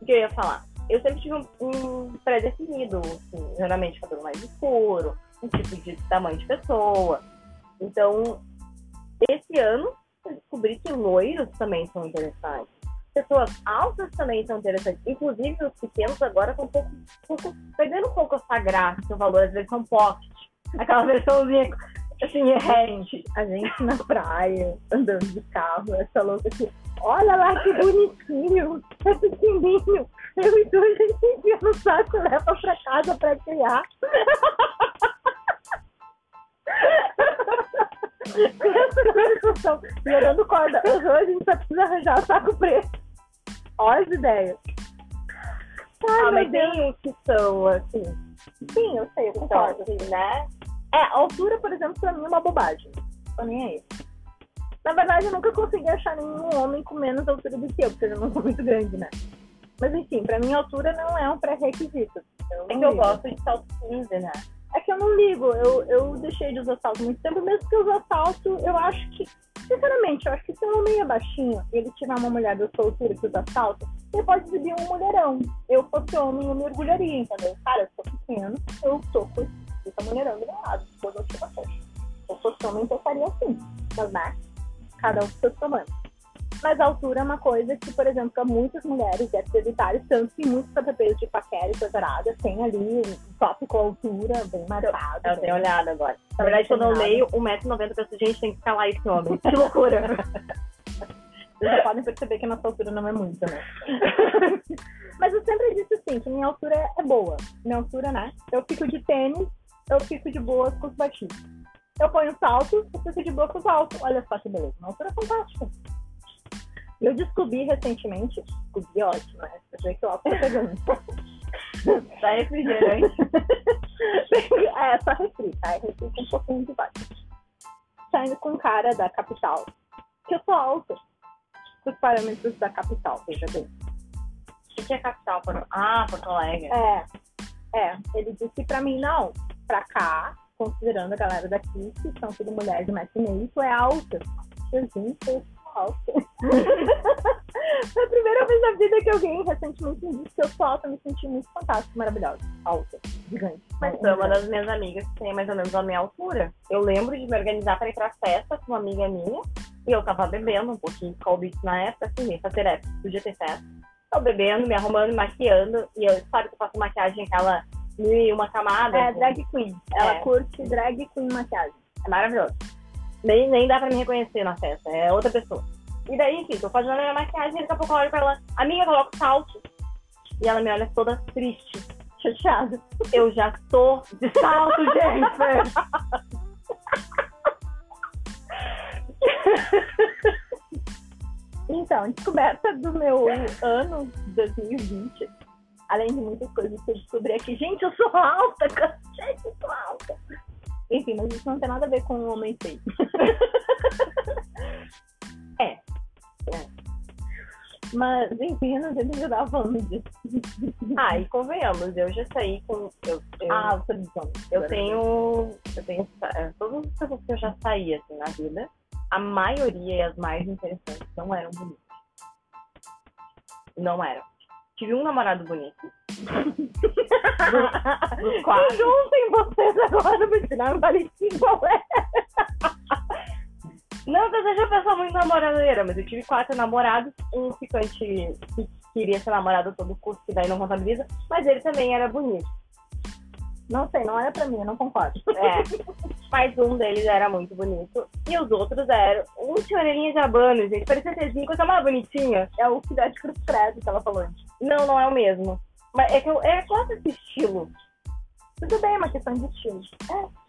S4: o que eu ia falar? Eu sempre tive um, um pré-definido, assim, geralmente cabelo mais escuro, um tipo de tamanho de pessoa. Então, esse ano eu descobri que loiros também são interessantes. Pessoas altas também são interessantes. Inclusive, os pequenos agora estão um pouco, pouco, perdendo um pouco essa graça, o valor, às vezes são pocket. Aquela versãozinha assim, rente.
S3: A gente na praia, andando de carro, essa louca assim, olha lá que bonitinho, é pequenininho. Eu e tu, a gente enfia no saco e leva pra casa pra criar. E eu dando corda. Uhum, a gente só precisa arranjar o saco preto. Olha as ideias.
S4: Ai, ah, mas Deus. tem que são assim.
S3: Sim, eu sei, eu concordo. Então, assim, né? É, a altura, por exemplo, pra mim é uma bobagem. Tô nem aí. Na verdade, eu nunca consegui achar nenhum homem com menos altura do que eu, porque eu não sou muito grande, né? Mas enfim, pra mim a altura não é um pré-requisito.
S4: É que eu gosto de salto 15, né?
S3: É que eu não ligo, eu, eu deixei de usar salto muito tempo, mesmo que eu uso salto, eu acho que, sinceramente, eu acho que se um homem é baixinho e ele tiver uma mulher da sua altura que usa salto, ele pode exibir um mulherão. Eu fosse homem, eu me orgulharia, entendeu? Cara, eu sou pequeno, eu tô com esse mulherão do meu lado, eu tiro a Eu fosse homem, eu faria assim. Mas, né? Cada um com seus tamanhos. Mas a altura é uma coisa que, por exemplo, para muitas mulheres é prioritário, tanto que muitos KPPs de paquera e coisa tem ali um tópico altura bem marcado.
S4: Eu tenho olhado agora. Na verdade, quando eu leio 1,90m, eu penso, gente, tem que calar esse homem. Que loucura!
S3: Vocês podem perceber que a nossa altura não é muito, né? Mas eu sempre disse assim, que minha altura é boa. Minha altura, né? Eu fico de tênis, eu fico de boas com os baixinhos. Eu ponho salto, eu fico de boa com os altos. Olha só que beleza. Minha altura é fantástica. Eu descobri recentemente, descobri ótimo, né? Eu sei que álcool tá pegando.
S4: tá refrigerante.
S3: é, só refri, tá? Refri com um pouquinho de baixo. Saindo com um cara da capital. Que eu sou alta. Os parâmetros da capital, veja bem.
S4: O que é capital? Ah, Porto Alegre.
S3: É. É. Ele disse pra mim, não, pra cá, considerando a galera daqui, que são tudo mulheres de metro e meio, tu é alta. Eu, gente, alta. Foi a primeira vez na vida que alguém recentemente me disse que eu sou alta, me senti muito fantástica, maravilhosa. Alta, gigante.
S4: Mas foi uma das minhas amigas que tem mais ou menos a minha altura. Eu lembro de me organizar para ir pra festa com uma amiga minha. E eu tava bebendo um pouquinho de Call na época, assim, fazer época, podia ter festa. Eu bebendo, me arrumando, maquiando. E eu, sabe que eu faço maquiagem aquela mil e uma camada.
S3: É, assim. drag queen. Ela é. curte drag queen maquiagem.
S4: É maravilhoso. Nem, nem dá pra me reconhecer na festa, é outra pessoa. E daí, enfim, tô fazendo a minha maquiagem e daqui a pouco eu olho pra ela, amiga, coloca o salto. E ela me olha toda triste, chateada. Eu já tô de salto, Jennifer.
S3: então, descoberta do meu ano 2020. Além de muitas coisas que eu descobri aqui. Gente, eu sou alta, gente, eu sou alta. Enfim, mas isso não tem nada a ver com o homem feio. é. é. Mas, enfim, eu não sei se eu tava falando disso.
S4: Ah, e convenhamos, eu já saí com. Eu, eu,
S3: ah, você.
S4: Eu tenho. Eu tenho. É, todas as pessoas que eu já saí assim na vida, a maioria e as mais interessantes não eram bonitas. Não eram. Tive um namorado bonito.
S3: Dos quatro. Juntem vocês agora pra tirar um Valentim qual é.
S4: Não que eu seja pessoa muito namoradeira, mas eu tive quatro namorados. Um ficante que queria ser namorado todo custo, que daí não contabiliza, mas ele também era bonito.
S3: Não sei, não era pra mim, eu não concordo.
S4: É. Mas um deles era muito bonito. E os outros eram. Um tinha orelhinha de abano, gente. Parecia ser coisa mais bonitinha.
S3: É o Fidel de Cruz Credo que ela falou antes.
S4: Não, não é o mesmo. Mas é que eu, é quase esse estilo.
S3: Tudo bem, é uma questão de estilo.
S4: É.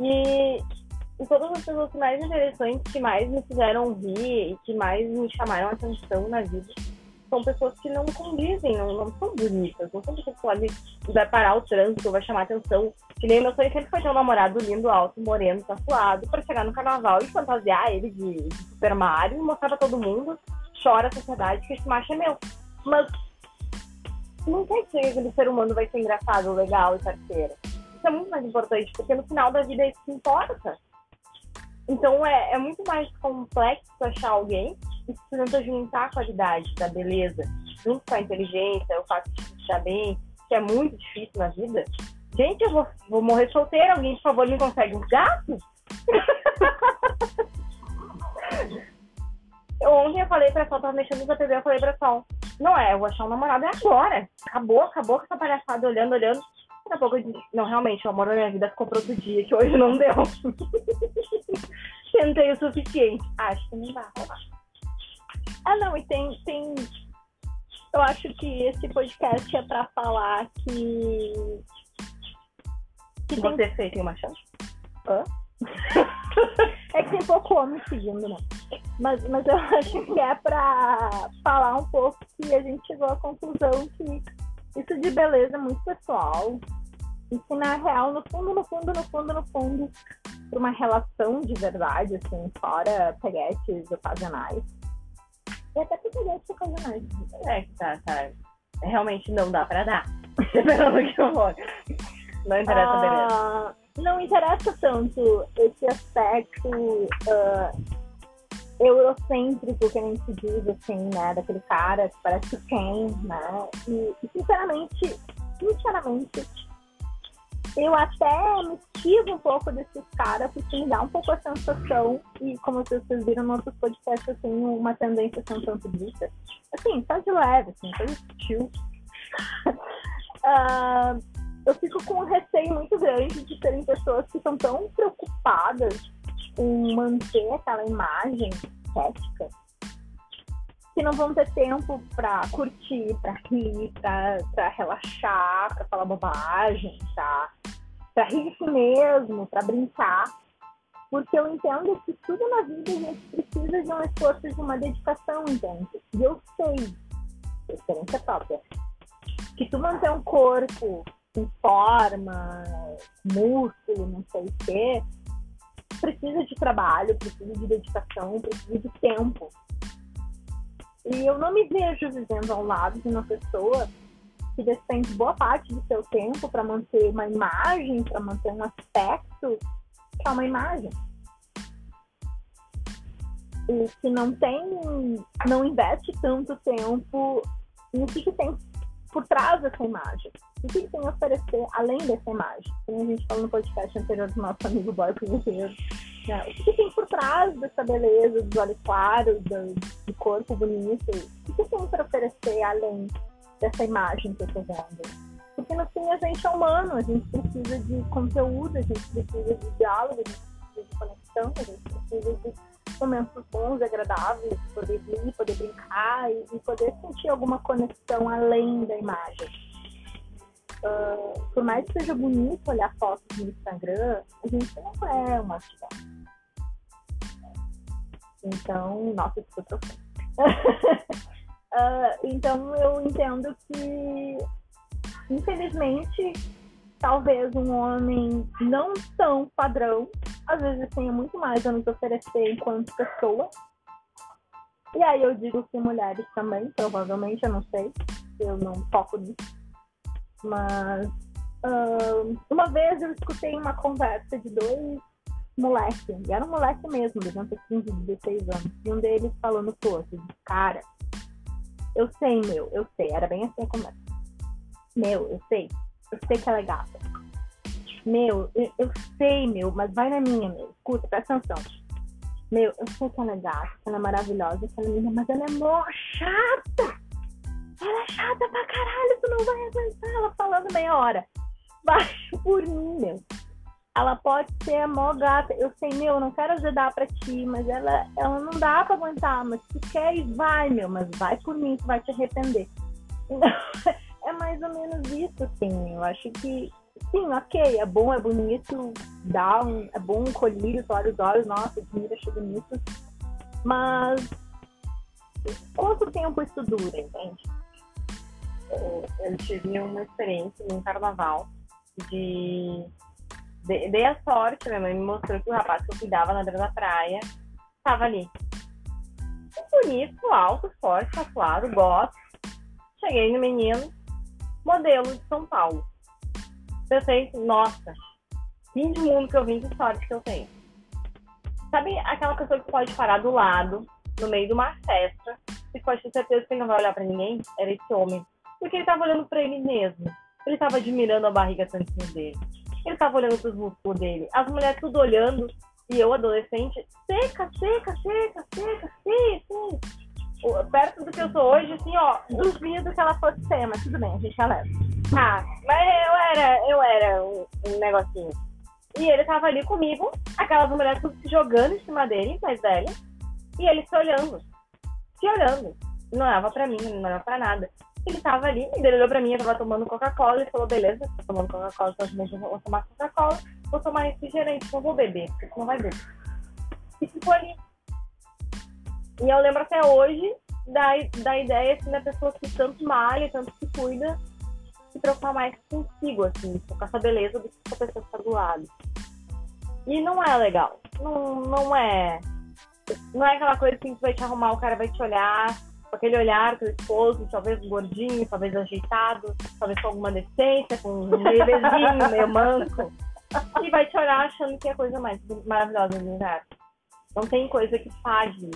S4: E, e todas as pessoas mais interessantes, que mais me fizeram rir e que mais me chamaram atenção na vida, são pessoas que não condizem, não, não são bonitas, não são pessoas que podem vai parar o trânsito, vai chamar atenção. Que nem meu sonho sempre foi ter um namorado lindo, alto, moreno, tatuado, para chegar no carnaval e fantasiar ele de, de Super Mario e mostrar pra todo mundo chora a sociedade que esse macho é meu. Mas não quer dizer que aquele ser humano vai ser engraçado, legal e parceiro. Isso é muito mais importante, porque no final da vida é isso que importa. Então é, é muito mais complexo achar alguém e tenta juntar a qualidade da beleza junto com a inteligência, o fato de estar bem, que é muito difícil na vida. Gente, eu vou, vou morrer solteira, alguém, por favor, me consegue um gato? Ontem eu falei pra Sol, tava mexendo na TV, eu falei pra Sol, não é, eu vou achar um namorado agora. Acabou, acabou com essa palhaçada, olhando, olhando. Daqui a pouco eu disse, não, realmente, o amor da minha vida ficou pro outro dia, que hoje não deu. Tentei o suficiente. Acho que não vai rolar.
S3: Ah, não, e tem, tem. Eu acho que esse podcast é pra falar que.
S4: que tem... Você fez tem uma chance?
S3: Hã? é que tem pouco homem seguindo, né? Mas, mas eu acho que é pra falar um pouco que a gente chegou à conclusão que isso de beleza é muito pessoal. E que na real, no fundo, no fundo, no fundo, no fundo, para uma relação de verdade, assim, fora peguetes ocasionais. E até por peguetes ocasionais.
S4: É que tá, tá. Realmente não dá pra dar. Pelo que eu vou. Não interessa a beleza.
S3: Não interessa tanto esse aspecto uh, eurocêntrico que a gente diz, assim, né? Daquele cara que parece quem, né? E, e, sinceramente, sinceramente, eu até me esquivo um pouco desses caras, porque me dá um pouco a sensação, e como vocês viram no outros podcasts, eu tenho uma tendência a ser um tanto disso. Assim, só de leve, assim, só de sutil. uh, eu fico com um receio muito grande de serem pessoas que estão tão preocupadas em manter aquela imagem estética que não vão ter tempo para curtir, para rir, para relaxar, para falar bobagem, tá? para rir de si mesmo, para brincar. Porque eu entendo que tudo na vida a gente precisa de um esforço, de uma dedicação, entende? E eu sei, experiência própria, que tu manter um corpo em forma, músculo, não sei o quê, precisa de trabalho, precisa de dedicação, precisa de tempo. E eu não me vejo vivendo ao lado de uma pessoa que despende boa parte do seu tempo para manter uma imagem, para manter um aspecto que é uma imagem. E que não tem, não investe tanto tempo no que, que tem por trás dessa imagem. O que, tem a oferecer além dessa imagem? Como a gente falou no podcast anterior do nosso amigo Boy Cruzeiro. Né? O que, tem por trás dessa beleza, dos olhos claros, do, do corpo bonito? O que, que tem para oferecer além dessa imagem que eu estou vendo? Porque no fim a gente é humano, a gente precisa de conteúdo, a gente precisa de diálogo, a gente precisa de conexão, a gente precisa de momentos bons, agradáveis, poder rir, poder brincar e, e poder sentir alguma conexão além da imagem. Uh, por mais que seja bonito olhar fotos no Instagram, a gente não é uma artista. Então, nossa, isso foi profundo. uh, então, eu entendo que, infelizmente, talvez um homem não tão padrão, às vezes tenha muito mais a nos oferecer enquanto pessoa. E aí eu digo que mulheres também, provavelmente, eu não sei, eu não foco nisso mas uh, uma vez eu escutei uma conversa de dois moleques, e era um moleque mesmo, ter 15, 16 anos, e um deles falando pro outro, cara, eu sei, meu, eu sei, era bem assim a conversa. Meu, eu sei, eu sei que ela é gata. Meu, eu, eu sei, meu, mas vai na minha, meu, escuta, presta atenção. Meu, eu sei que ela é gata, que ela é maravilhosa, que ela é linda, mas ela é mó chata ela é chata pra caralho, tu não vai aguentar ela falando meia hora. Vai por mim, meu. Ela pode ser mó gata. Eu sei, meu, não quero ajudar pra ti, mas ela, ela não dá pra aguentar. Mas tu quer vai, meu. Mas vai por mim, tu vai te arrepender. é mais ou menos isso, assim. Eu acho que, sim, ok, é bom, é bonito, dá um, é bom um os olhos, nossa, admira, achei bonito. Mas quanto tempo isso dura, entende?
S4: Eu tive uma experiência num carnaval de. Dei a sorte, minha mãe me mostrou que o rapaz que eu cuidava na beira da praia estava ali. bonito, alto, forte, tatuado, gosto. Cheguei no menino, modelo de São Paulo. Pensei, nossa, fim de mundo que eu vim, de sorte que eu tenho. Sabe aquela pessoa que pode parar do lado, no meio de uma festa, e pode ter certeza que não vai olhar pra ninguém? Era esse homem. Porque ele tava olhando pra ele mesmo. Ele tava admirando a barriga tantinha dele. Ele tava olhando pros músculos dele. As mulheres tudo olhando. E eu, adolescente, seca, seca, seca, seca, sim, sim. Perto do que eu sou hoje, assim, ó, duvido que ela fosse ser, mas tudo bem, a gente já leva. Ah, mas eu era, eu era um, um negocinho. E ele tava ali comigo, aquelas mulheres tudo se jogando em cima dele, mais velha, e ele se olhando. Se olhando. Não olhava pra mim, não olhava pra nada. Ele tava ali, ele olhou pra mim, eu tava tomando Coca-Cola, e falou, beleza, tô tomando Coca-Cola, então vou tomar Coca-Cola, vou tomar refrigerante, não vou beber, porque não vai beber. E ficou ali. E eu lembro até hoje da, da ideia, assim, da pessoa que tanto malha, tanto se cuida, se preocupar mais consigo, assim, com essa beleza do que a pessoa que tá do lado. E não é legal. Não, não é. Não é aquela coisa que vai te arrumar, o cara vai te olhar aquele olhar teu esposo, talvez gordinho, talvez ajeitado, talvez com alguma decência, com um meio bezinho, meio manco. E vai te olhar achando que é a coisa mais maravilhosa do universo. Não tem coisa que pague.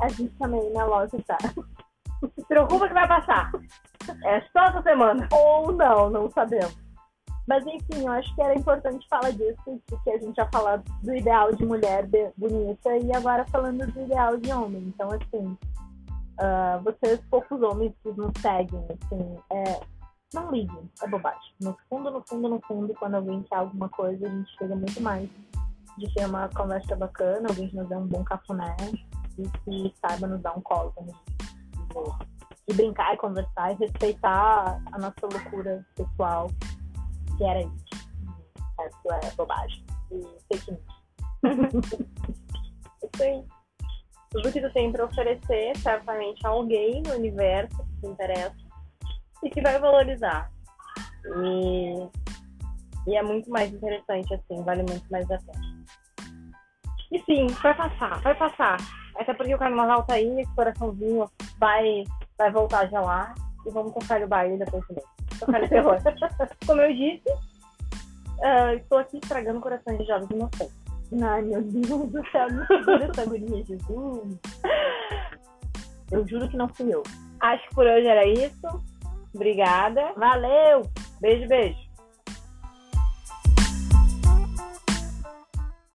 S3: A gente também na loja tá.
S4: Se preocupa que vai passar. É só essa semana.
S3: Ou não, não sabemos. Mas enfim, eu acho que era importante falar disso, porque a gente já falou do ideal de mulher bonita e agora falando do ideal de homem. Então, assim, uh, vocês, poucos homens que nos seguem, assim, é, não liguem, é bobagem. No fundo, no fundo, no fundo, quando alguém quer alguma coisa, a gente chega muito mais de ter uma conversa bacana, alguém que nos dê um bom cafuné e que saiba nos dar um colo gente e brincar e conversar e respeitar a nossa loucura pessoal, que era isso. Isso é bobagem. E fake news.
S4: isso aí. Tudo que tu tem para oferecer, certamente, a alguém no universo que te interessa e que vai valorizar. E, e é muito mais interessante, assim, vale muito mais a pena. E sim, vai passar, vai passar. Até porque o carnaval tá aí, esse coraçãozinho vai vai voltar a gelar e vamos tocar o baile depois também. Tocar o terror. Como eu disse, uh, estou aqui estragando corações de jovens inocentes.
S3: Ai, meu Deus do céu, me segura essa guria, Jesus. Eu juro que não fui eu.
S4: Acho que por hoje era isso. Obrigada.
S3: Valeu!
S4: Beijo, beijo.